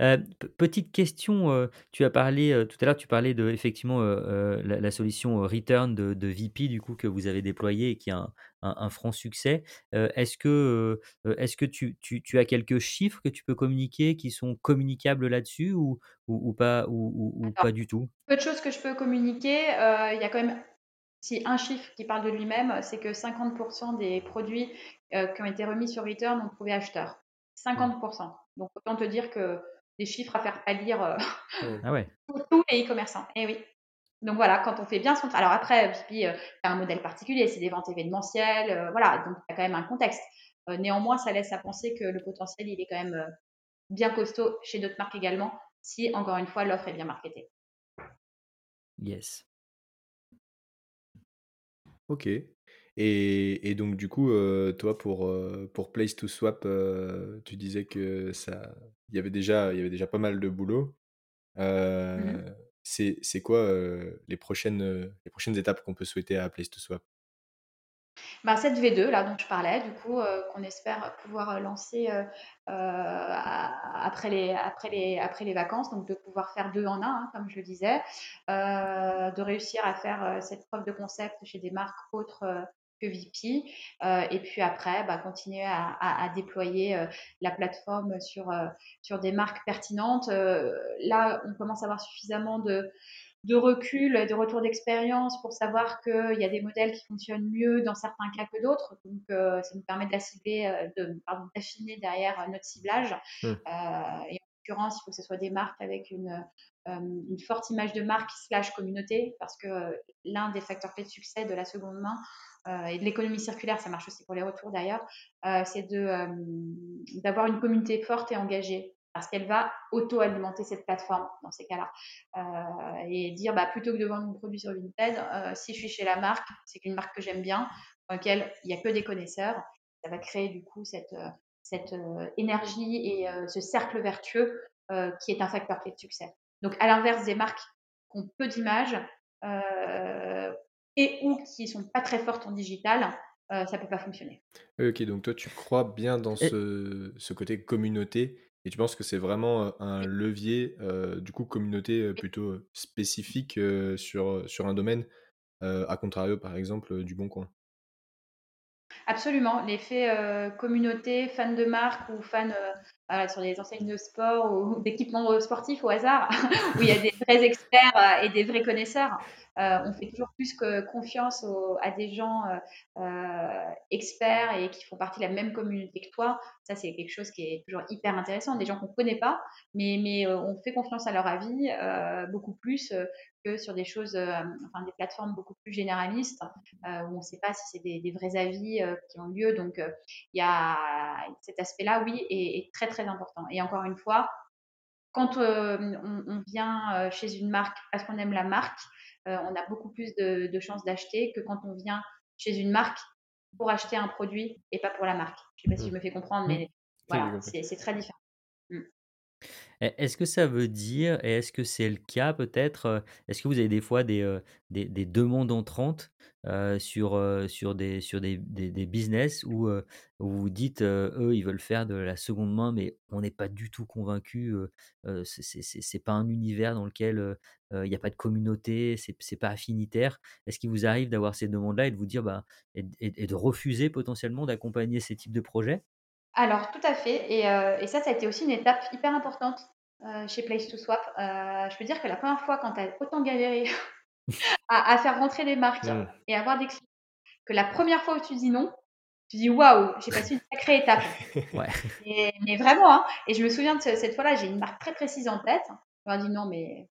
Euh, petite question, euh, tu as parlé euh, tout à l'heure, tu parlais de effectivement la, solution Return de, VP du coup que vous avez déployée et qui a un, franc succès. est-ce que, est-ce que tu, tu, as quelques chiffres que tu peux communiquer qui sont communicables là-dessus ou, ou, pas, ou, pas du tout? Peu de choses que je peux communiquer. Il y a quand même si un chiffre qui parle de lui-même, c'est que 50% des produits qui ont été remis sur Return ont trouvé acheteur. 50%. Donc, autant te dire que des chiffres à faire pâlir euh, ah ouais. tous les e-commerçants. Eh oui. Donc voilà, quand on fait bien son travail. Alors après, Pipi, euh, un modèle particulier, c'est des ventes événementielles, euh, voilà, donc il y a quand même un contexte. Euh, néanmoins, ça laisse à penser que le potentiel, il est quand même bien costaud chez d'autres marques également, si encore une fois l'offre est bien marketée. Yes. Ok. Et, donc du coup, toi pour, pour Place to Swap, tu disais que ça, il y avait déjà, il y avait déjà pas mal de boulot. Mmh c'est quoi les, prochaines, les prochaines étapes qu'on peut souhaiter à Place to Swap? Bah, cette V2 là dont je parlais, du coup, qu'on espère pouvoir lancer après, les, après, les, après les vacances, donc de pouvoir faire deux en un, hein, comme je le disais, de réussir à faire cette preuve de concept chez des marques autres que VP, et puis après, bah, continuer à, à, déployer la plateforme sur, sur des marques pertinentes. là, on commence à avoir suffisamment de de recul, de retour d'expérience pour savoir qu'il y a des modèles qui fonctionnent mieux dans certains cas que d'autres. Donc, euh, ça nous permet de la cibler, euh, de, d'affiner derrière notre ciblage. Mmh. Euh, et en l'occurrence, il faut que ce soit des marques avec une, une forte image de marque slash communauté, parce que l'un des facteurs clés de succès de la seconde main et de l'économie circulaire, ça marche aussi pour les retours d'ailleurs, c'est de, d'avoir une communauté forte et engagée parce qu'elle va auto-alimenter cette plateforme dans ces cas-là. Euh, et dire, bah, plutôt que de vendre mon produit sur Vinted, euh, si je suis chez la marque, c'est une marque que j'aime bien, dans laquelle il n'y a que des connaisseurs, ça va créer du coup cette, euh, cette énergie et ce cercle vertueux qui est un facteur clé de succès. Donc, à l'inverse des marques qui ont peu d'images et ou qui sont pas très fortes en digital, ça ne peut pas fonctionner. Ok, donc toi, tu crois bien dans ce, ce côté communauté et tu penses que c'est vraiment un levier, du coup, communauté plutôt spécifique sur, sur un domaine, à contrario, par exemple, du Bon Coin? Absolument. L'effet communauté, fan de marque ou fan sur les enseignes de sport ou d'équipements sportifs au hasard, où il y a des vrais experts et des vrais connaisseurs. Euh, on fait toujours plus que confiance à des gens euh, euh, experts et qui font partie de la même communauté que toi. Ça, c'est quelque chose qui est toujours hyper intéressant. Des gens qu'on ne connaît pas, mais, mais on fait confiance à leur avis beaucoup plus que sur des choses, enfin des plateformes beaucoup plus généralistes où on ne sait pas si c'est des, vrais avis qui ont lieu. Donc, il y a cet aspect-là, oui, est, est, très très important. Et encore une fois, quand on, vient chez une marque parce qu'on aime la marque, euh, on a beaucoup plus de, chances d'acheter que quand on vient chez une marque pour acheter un produit et pas pour la marque. Je ne sais pas si je me fais comprendre, mais voilà, c'est très différent. Mm. Est-ce que ça veut dire, et est-ce que c'est le cas peut-être, euh, est-ce que vous avez des fois des, euh, des, demandes entrantes euh, sur, sur, des, sur des, des, business où, vous vous dites, eux, ils veulent faire de la seconde main, mais on n'est pas du tout convaincu, c'est pas un univers dans lequel il n'y a pas de communauté, c'est pas affinitaire. Est-ce qu'il vous arrive d'avoir ces demandes-là et de vous dire, bah, et de refuser potentiellement d'accompagner ces types de projets? Alors, tout à fait. Et, euh, et, ça, ça a été aussi une étape hyper importante euh, chez Place to Swap. Euh, je peux dire que la première fois, quand tu as autant galéré à, faire rentrer des marques mmh. et avoir des clients, que la première fois où tu dis non, tu dis waouh, j'ai passé une sacrée étape. ouais. mais vraiment, hein. et je me souviens de cette fois-là, j'ai une marque très précise en tête. Je leur dit non, mais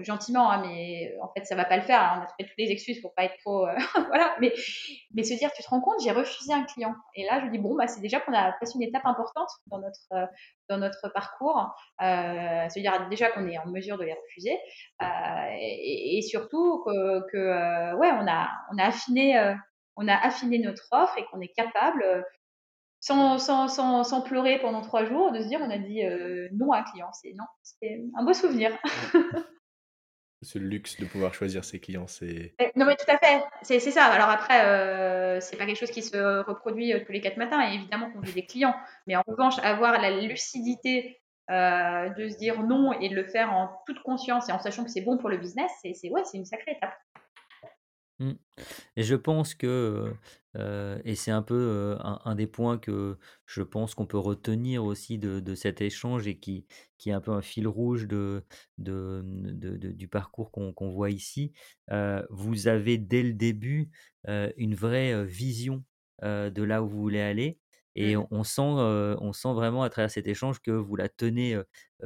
gentiment, hein, mais en fait, ça va pas le faire. on a trouvé toutes les excuses pour pas être trop. Euh, voilà, mais, mais se dire, tu te rends compte, j'ai refusé un client. Et là, je dis, bon, bah, c'est déjà qu'on a passé une étape importante dans notre, euh, dans notre parcours. Euh, se dire déjà qu'on est en mesure de les refuser. Euh, et, surtout que, que ouais, on a, on a affiné. on a affiné notre offre et qu'on est capable sans, sans, sans, sans, pleurer pendant trois jours, de se dire on a dit euh, non à un client. C'est non, c'était un beau souvenir. Ce luxe de pouvoir choisir ses clients, c'est. Non, mais tout à fait, c'est ça. Alors après, euh, c'est pas quelque chose qui se reproduit euh, tous les quatre matins, et évidemment qu'on veut des clients. Mais en revanche, avoir la lucidité euh, de se dire non et de le faire en toute conscience et en sachant que c'est bon pour le business, c'est ouais, une sacrée étape. Mmh. Et je pense que, et c'est un peu un, des points que je pense qu'on peut retenir aussi de, cet échange et qui, qui est un peu un fil rouge du parcours qu'on voit ici, vous avez dès le début une vraie vision de là où vous voulez aller Et on, sent, on sent vraiment à travers cet échange que vous la tenez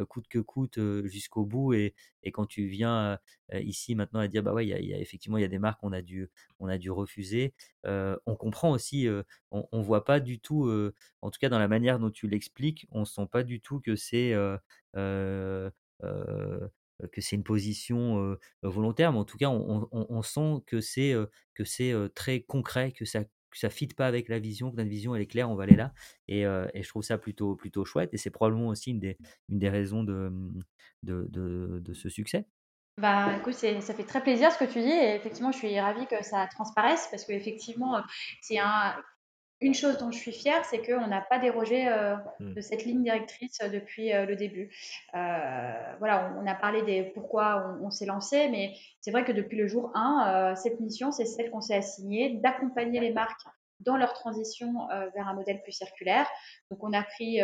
coûte que coûte jusqu'au bout. Et, et, quand tu viens ici maintenant à dire, bah ouais, il y, a, effectivement, il y a des marques qu'on a dû, on a dû refuser, on comprend aussi, on ne voit pas du tout, en tout cas dans la manière dont tu l'expliques, on ne sent pas du tout que c'est que c'est une position volontaire, mais en tout cas, on, sent que c'est que c'est très concret, que ça que ça fit pas avec la vision, que notre vision elle est claire, on va aller là. Et, et je trouve ça plutôt plutôt chouette. Et c'est probablement aussi une des, une des raisons de, de, de, ce succès. Bah, écoute, ça fait très plaisir ce que tu dis et effectivement, je suis ravie que ça transparaisse parce qu'effectivement, c'est un, une chose dont je suis fière, c'est qu'on n'a pas dérogé euh, mmh. de cette ligne directrice euh, depuis euh, le début. voilà, on, a parlé des pourquoi on, s'est lancé, mais c'est vrai que depuis le jour 1, cette mission, c'est celle qu'on s'est assignée, d'accompagner les marques dans leur transition vers un modèle plus circulaire. Donc, on a pris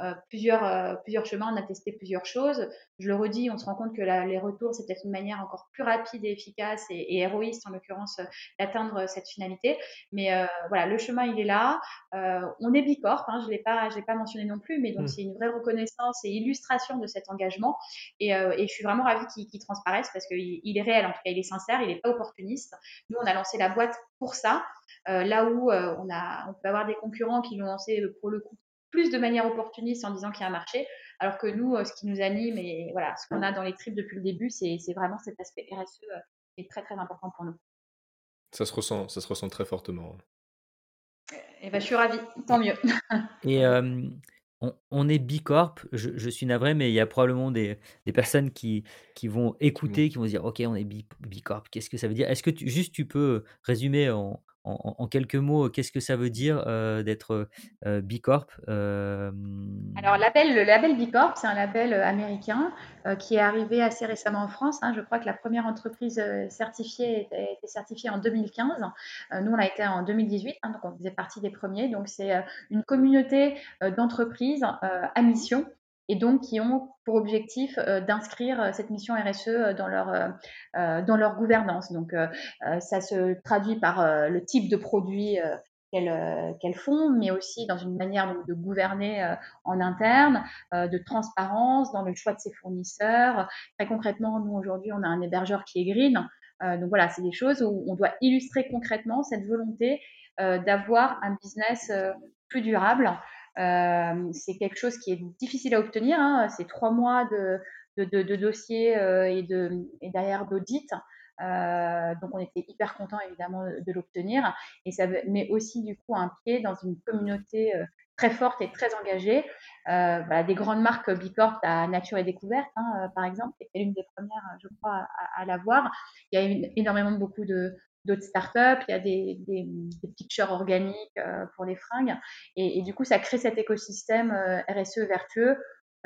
euh, plusieurs, euh, plusieurs chemins, on a testé plusieurs choses. Je le redis, on se rend compte que les retours, c'est peut-être une manière encore plus rapide et efficace et, héroïste, en l'occurrence, euh, d'atteindre cette finalité. Mais voilà, le chemin, il est là. on est bicorp, hein, je ne l'ai pas, pas mentionné non plus, mais donc mmh. c'est une vraie reconnaissance et illustration de cet engagement. Et, et je suis vraiment ravie qu'il transparaisse parce qu'il il est réel, en tout cas, il est sincère, il n'est pas opportuniste. Nous, on a lancé la boîte pour ça. là où on, a, on peut avoir des concurrents qui l'ont lancé pour le coup plus de manière opportuniste en disant qu'il y a un marché, alors que nous, euh, ce qui nous anime et voilà, ce qu'on a dans les tripes depuis le début, c'est vraiment cet aspect RSE euh, qui est très très important pour nous. Ça se ressent, ça se ressent très fortement. Et eh ben, je suis ravie, tant mieux. et on, est Bicorp, je, je, suis navré, mais il y a probablement des, des personnes qui, qui vont écouter, qui vont se dire, ok, on est Bicorp, qu'est-ce que ça veut dire? Est-ce que tu, juste tu peux résumer en, en, quelques mots, qu'est-ce que ça veut dire euh, d'être euh, Bicorp euh, Alors, label, le label Bicorp, c'est un label américain qui est arrivé assez récemment en France. Hein. Je crois que la première entreprise certifiée a été certifiée en 2015. nous, on a été en 2018, hein, donc on faisait partie des premiers. Donc, c'est une communauté d'entreprises à mission et donc qui ont pour objectif euh, d'inscrire euh, cette mission RSE euh, dans leur, dans leur gouvernance. Donc, ça se traduit par le type de produit qu'elles font, mais aussi dans une manière de gouverner en interne, de transparence dans le choix de ses fournisseurs. Très concrètement, nous aujourd'hui, on a un hébergeur qui est green. donc voilà, c'est des choses où on doit illustrer concrètement cette volonté d'avoir un business plus durable. C'est quelque chose qui est difficile à obtenir. Hein. C'est trois mois de, de, dossiers et, de, et derrière d'audit. Donc on était hyper content évidemment de, l'obtenir et ça met aussi du coup un pied dans une communauté très forte et très engagée. voilà, des grandes marques Bicorp à Nature et Découverte hein, par exemple, est l'une des premières je crois à, à l'avoir. Il y a une, énormément beaucoup de, d'autres startups, il y a des, des, des pictures organiques euh, pour les fringues. Et, du coup, ça crée cet écosystème euh, RSE vertueux.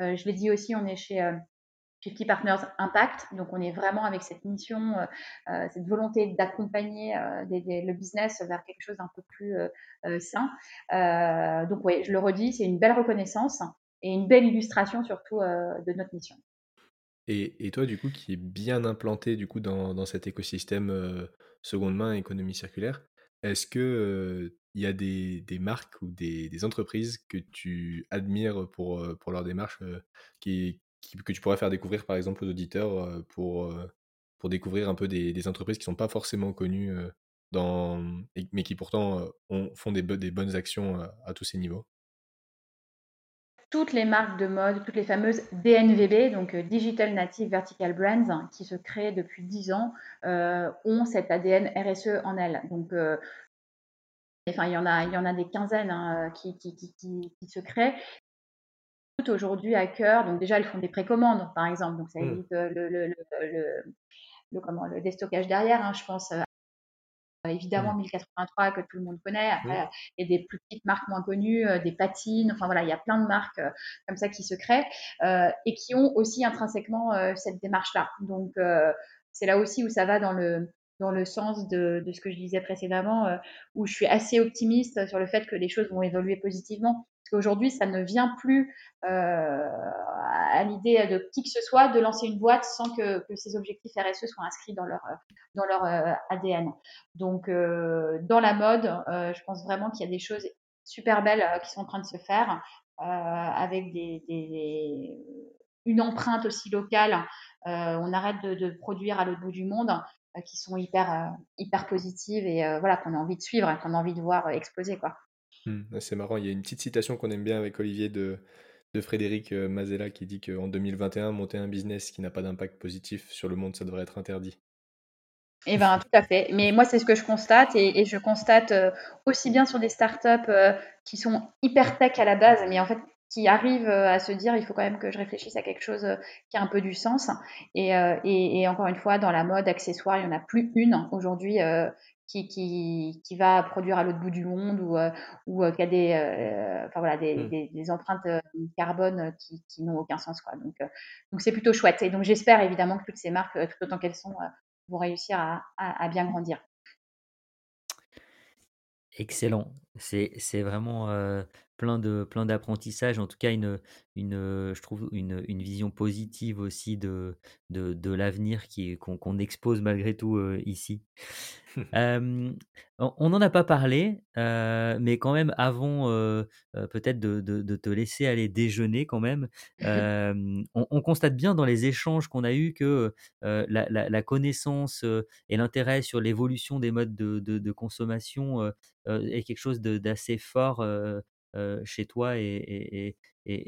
Euh, je l'ai dit aussi, on est chez 50 Partners Impact. Donc, on est vraiment avec cette mission, cette volonté d'accompagner le business vers quelque chose d'un peu plus sain. donc, oui, je le redis, c'est une belle reconnaissance et une belle illustration surtout de notre mission. Et, toi, du coup, qui est bien implanté du coup dans, cet écosystème seconde main, économie circulaire. Est-ce que il y a des, marques ou des, entreprises que tu admires pour, pour leur démarche que tu pourrais faire découvrir par exemple aux auditeurs pour, découvrir un peu des, entreprises qui ne sont pas forcément connues dans, mais qui pourtant ont, font des, des bonnes actions à tous ces niveaux? Toutes les marques de mode, toutes les fameuses DNVB, donc euh, Digital Native Vertical Brands, hein, qui se créent depuis 10 ans, euh, ont cet ADN RSE en elles. Donc, euh, enfin, il y en a, il y en a des quinzaines hein, qui, qui, qui, qui, se créent. Toutes aujourd'hui à cœur, donc déjà elles font des précommandes, par exemple, donc ça mmh. évite le, le, le, le, comment, le déstockage derrière. Hein, je pense euh, évidemment 1083 mmh. que tout le monde connaît. Après, il y a des plus petites marques moins connues, euh, des patines. Enfin voilà, il y a plein de marques euh, comme ça qui se créent et qui ont aussi intrinsèquement cette démarche-là. Donc c'est là aussi où ça va dans le dans le sens de, de ce que je disais précédemment, où je suis assez optimiste sur le fait que les choses vont évoluer positivement. Parce qu'aujourd'hui, ça ne vient plus euh, à l'idée de qui que ce soit de lancer une boîte sans que, ces objectifs RSE soient inscrits dans leur, leur euh, ADN. Donc, euh, dans la mode, je pense vraiment qu'il y a des choses super belles qui sont en train de se faire avec une empreinte aussi locale. on arrête de, produire à l'autre bout du monde qui sont hyper, hyper positives et voilà, qu'on a envie de suivre, qu'on a envie de voir exploser. Quoi. Mmh, c'est marrant, il y a une petite citation qu'on aime bien avec Olivier de, de Frédéric Mazella qui dit qu'en 2021, monter un business qui n'a pas d'impact positif sur le monde, ça devrait être interdit. Eh bien, tout à fait. Mais moi, c'est ce que je constate et, je constate aussi bien sur des startups qui sont hyper tech à la base, mais en fait qui arrivent à se dire il faut quand même que je réfléchisse à quelque chose qui a un peu du sens. Et, et, encore une fois, dans la mode accessoire, il n'y en a plus une aujourd'hui qui, qui, qui, va produire à l'autre bout du monde ou, ou qui a des, enfin, voilà, des, mmh. des, des, empreintes carbone qui, qui n'ont aucun sens. Quoi. Donc, donc c'est plutôt chouette. Et donc j'espère évidemment que toutes ces marques, tout autant qu'elles sont, vont réussir à, à, bien grandir. Excellent. C'est, c'est vraiment plein de plein d'apprentissages, en tout cas une, une, je trouve une, une vision positive aussi de, de, de l'avenir qui, qu'on, expose malgré tout ici. on n'en a pas parlé, mais quand même avant peut-être de, de, de, te laisser aller déjeuner quand même, on, on, constate bien dans les échanges qu'on a eus que la, la, la, connaissance et l'intérêt sur l'évolution des modes de, de consommation est quelque chose d'assez fort chez toi et,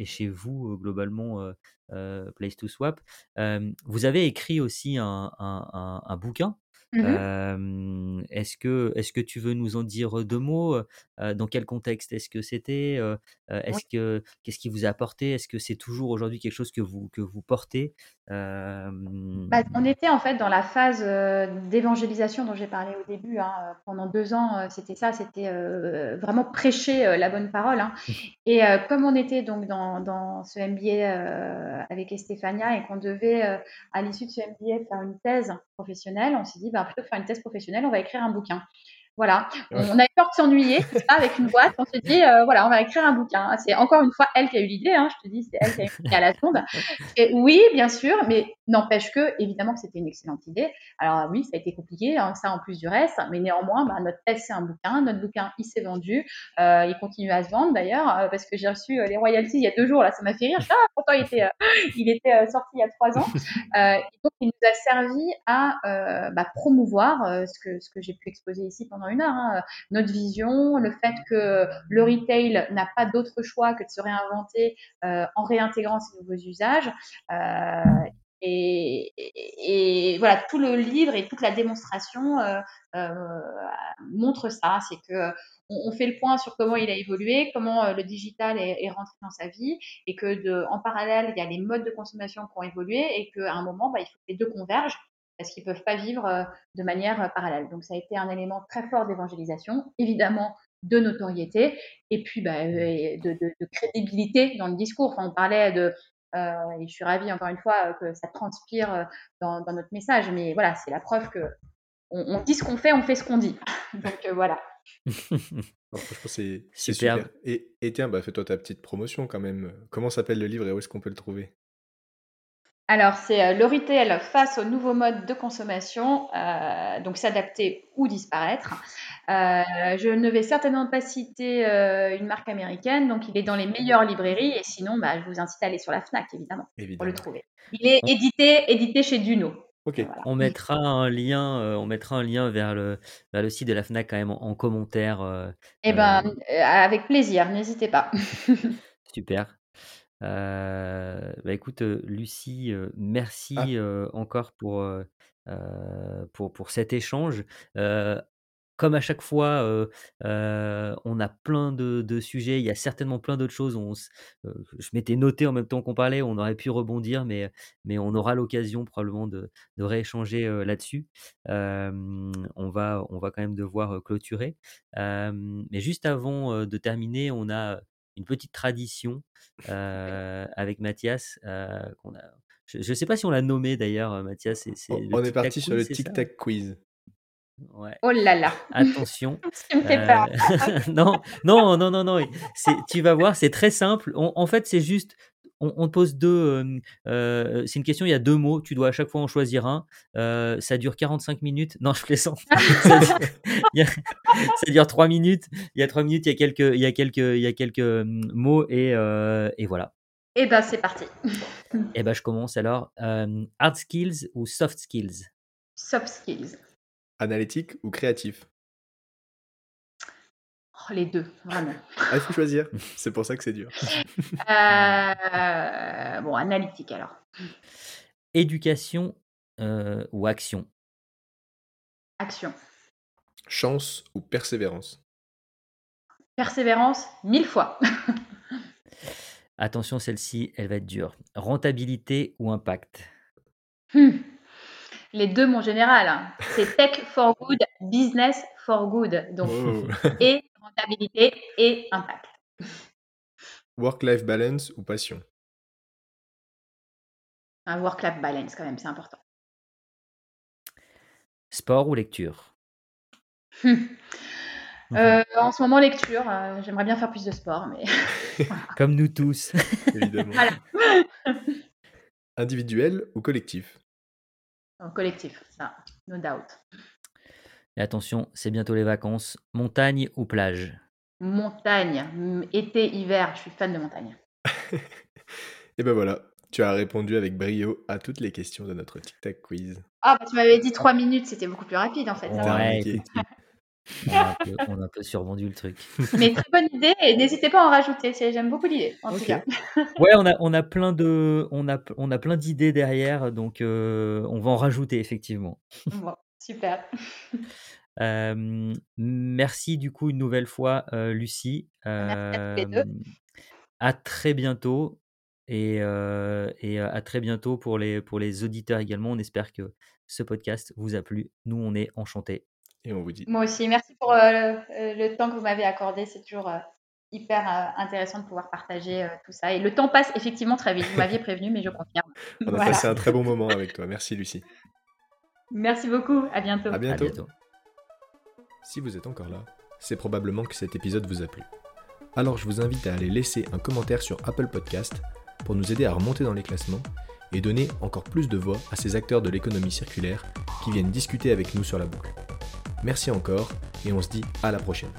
chez vous, globalement, Place to Swap. vous avez écrit aussi un, un, bouquin? Mmh est-ce que, est que tu veux nous en dire deux mots Dans quel contexte est-ce que c'était Est-ce que qu'est-ce qui vous a apporté? Est-ce que c'est toujours aujourd'hui quelque chose que vous que vous portez? Bah, on était en fait dans la phase d'évangélisation dont j'ai parlé au début. Hein. Pendant deux ans, c'était ça, c'était vraiment prêcher la bonne parole. Hein. Et comme on était donc dans, dans ce MBA avec Estefania et qu'on devait à l'issue de ce MBA faire une thèse professionnelle, on s'est dit bah, plutôt que faire une thèse professionnelle, on va écrire un bouquin. Voilà, on avait peur de s'ennuyer, avec une boîte. On se dit, euh, voilà, on va écrire un bouquin. C'est encore une fois elle qui a eu l'idée. Hein, je te dis, c'est elle qui a eu à la sonde. Et oui, bien sûr, mais n'empêche que, évidemment, que c'était une excellente idée. Alors oui, ça a été compliqué, hein, ça en plus du reste, mais néanmoins, bah, notre thèse c'est un bouquin. Notre bouquin, il s'est vendu. Euh, il continue à se vendre d'ailleurs, euh, parce que j'ai reçu les royalties il y a deux jours. Là, ça m'a fait rire. Ah, pourtant, il était, il était sorti il y a trois ans. donc, il nous a servi à bah, promouvoir ce que ce que j'ai pu exposer ici pendant une heure. Hein. Notre vision, le fait que le retail n'a pas d'autre choix que de se réinventer euh, en réintégrant ces nouveaux usages. Euh, et, voilà, tout le livre et toute la démonstration euh, montre ça. C'est que on, fait le point sur comment il a évolué, comment le digital est, rentré dans sa vie, et que en parallèle, il y a les modes de consommation qui ont évolué, et qu'à un moment, bah, il faut que les deux convergent parce qu'ils ne peuvent pas vivre euh, de manière euh, parallèle. Donc ça a été un élément très fort d'évangélisation, évidemment de notoriété et puis bah, euh, de, crédibilité dans le discours. Enfin, on parlait de, et je suis ravie encore une fois que ça transpire dans, notre message, mais voilà, c'est la preuve que on, dit ce qu'on fait, on fait ce qu'on dit. Donc voilà. franchement, c'est super. Et, et, tiens, bah, fais-toi ta petite promotion quand même. Comment s'appelle le livre et où est-ce qu'on peut le trouver? Alors, c'est euh, le retail face aux nouveaux modes de consommation, euh, donc s'adapter ou disparaître. Euh, je ne vais certainement pas citer une marque américaine, donc il est dans les meilleures librairies, et sinon, bah, je vous incite à aller sur la FNAC, évidemment, pour le trouver. Il est édité, édité chez Duno. On mettra un lien, on mettra un lien vers le, le site de la FNAC quand même en, commentaire. eh ben, avec plaisir, n'hésitez pas. super. Euh, bah, écoute, Lucie, merci ah. encore pour, pour, pour cet échange. comme à chaque fois, on a plein de, sujets. Il y a certainement plein d'autres choses. On, je m'étais noté en même temps qu'on parlait. On aurait pu rebondir, mais, mais on aura l'occasion probablement de, de rééchanger là-dessus. on, va, on va quand même devoir clôturer. mais juste avant de terminer, on a une petite tradition avec Mathias. Euh, a... Je ne sais pas si on l'a nommé d'ailleurs, Mathias. on est parti sur le Tic Tac Quiz. Ouais. Oh là là. Attention. Me peur. non, non, non, non, non. Tu vas voir, c'est très simple. en fait, c'est juste on, te pose deux. c'est une question, il y a deux mots. Tu dois à chaque fois en choisir un. ça dure 45 minutes. Non, je plaisante. ça, dure, ça dure 3 minutes. Il y a 3 minutes, il y a quelques, il y a quelques, il y a quelques mots et, et voilà. Et eh ben, c'est parti. et eh ben, je commence alors. hard skills ou soft skills? Soft skills. Analytique ou créatif? Oh, Les deux, vraiment. Ah, il faut choisir? C'est pour ça que c'est dur. Euh, bon, analytique alors. Éducation euh, ou action? Action. Chance ou persévérance? Persévérance, mille fois. Attention, celle-ci, elle va être dure. Rentabilité ou impact? Hmm. Les deux, mon général. Hein. C'est tech for good, business for good. Donc, oh. et rentabilité et impact. Work-life balance ou passion? Un work-life balance, quand même, c'est important. Sport ou lecture? Euh, En ce moment, lecture. Euh, j'aimerais bien faire plus de sport, mais. Comme nous tous. Évidemment. Individuel ou collectif? Collectif, ça, no doubt. Et attention, c'est bientôt les vacances. Montagne ou plage? Montagne. Été, hiver, je suis fan de montagne. Et ben voilà, tu as répondu avec brio à toutes les questions de notre Tic Tac Quiz. Ah, bah, tu m'avais dit trois minutes, c'était beaucoup plus rapide en fait. Ouais, on, a un peu, survendu le truc. Mais très bonne idée et n'hésitez pas à en rajouter. J'aime beaucoup l'idée en tout cas. ouais, on a, on a plein de, on a, on a plein d'idées derrière, donc euh, on va en rajouter effectivement. Bon, super. Euh, merci du coup une nouvelle fois, euh, Lucie. Merci à, très bientôt et, et à très bientôt pour les, pour les auditeurs également. On espère que ce podcast vous a plu. Nous, on est enchantés. Et on vous dit. Moi aussi, merci pour le temps que vous m'avez accordé. C'est toujours hyper intéressant de pouvoir partager tout ça. Et le temps passe effectivement très vite. Vous m'aviez prévenu, mais je confirme. On a passé un très bon moment avec toi. Merci, Lucie. Merci beaucoup. À bientôt. À bientôt. Si vous êtes encore là, c'est probablement que cet épisode vous a plu. Alors je vous invite à aller laisser un commentaire sur Apple Podcast pour nous aider à remonter dans les classements et donner encore plus de voix à ces acteurs de l'économie circulaire qui viennent discuter avec nous sur la boucle. Merci encore et on se dit à la prochaine.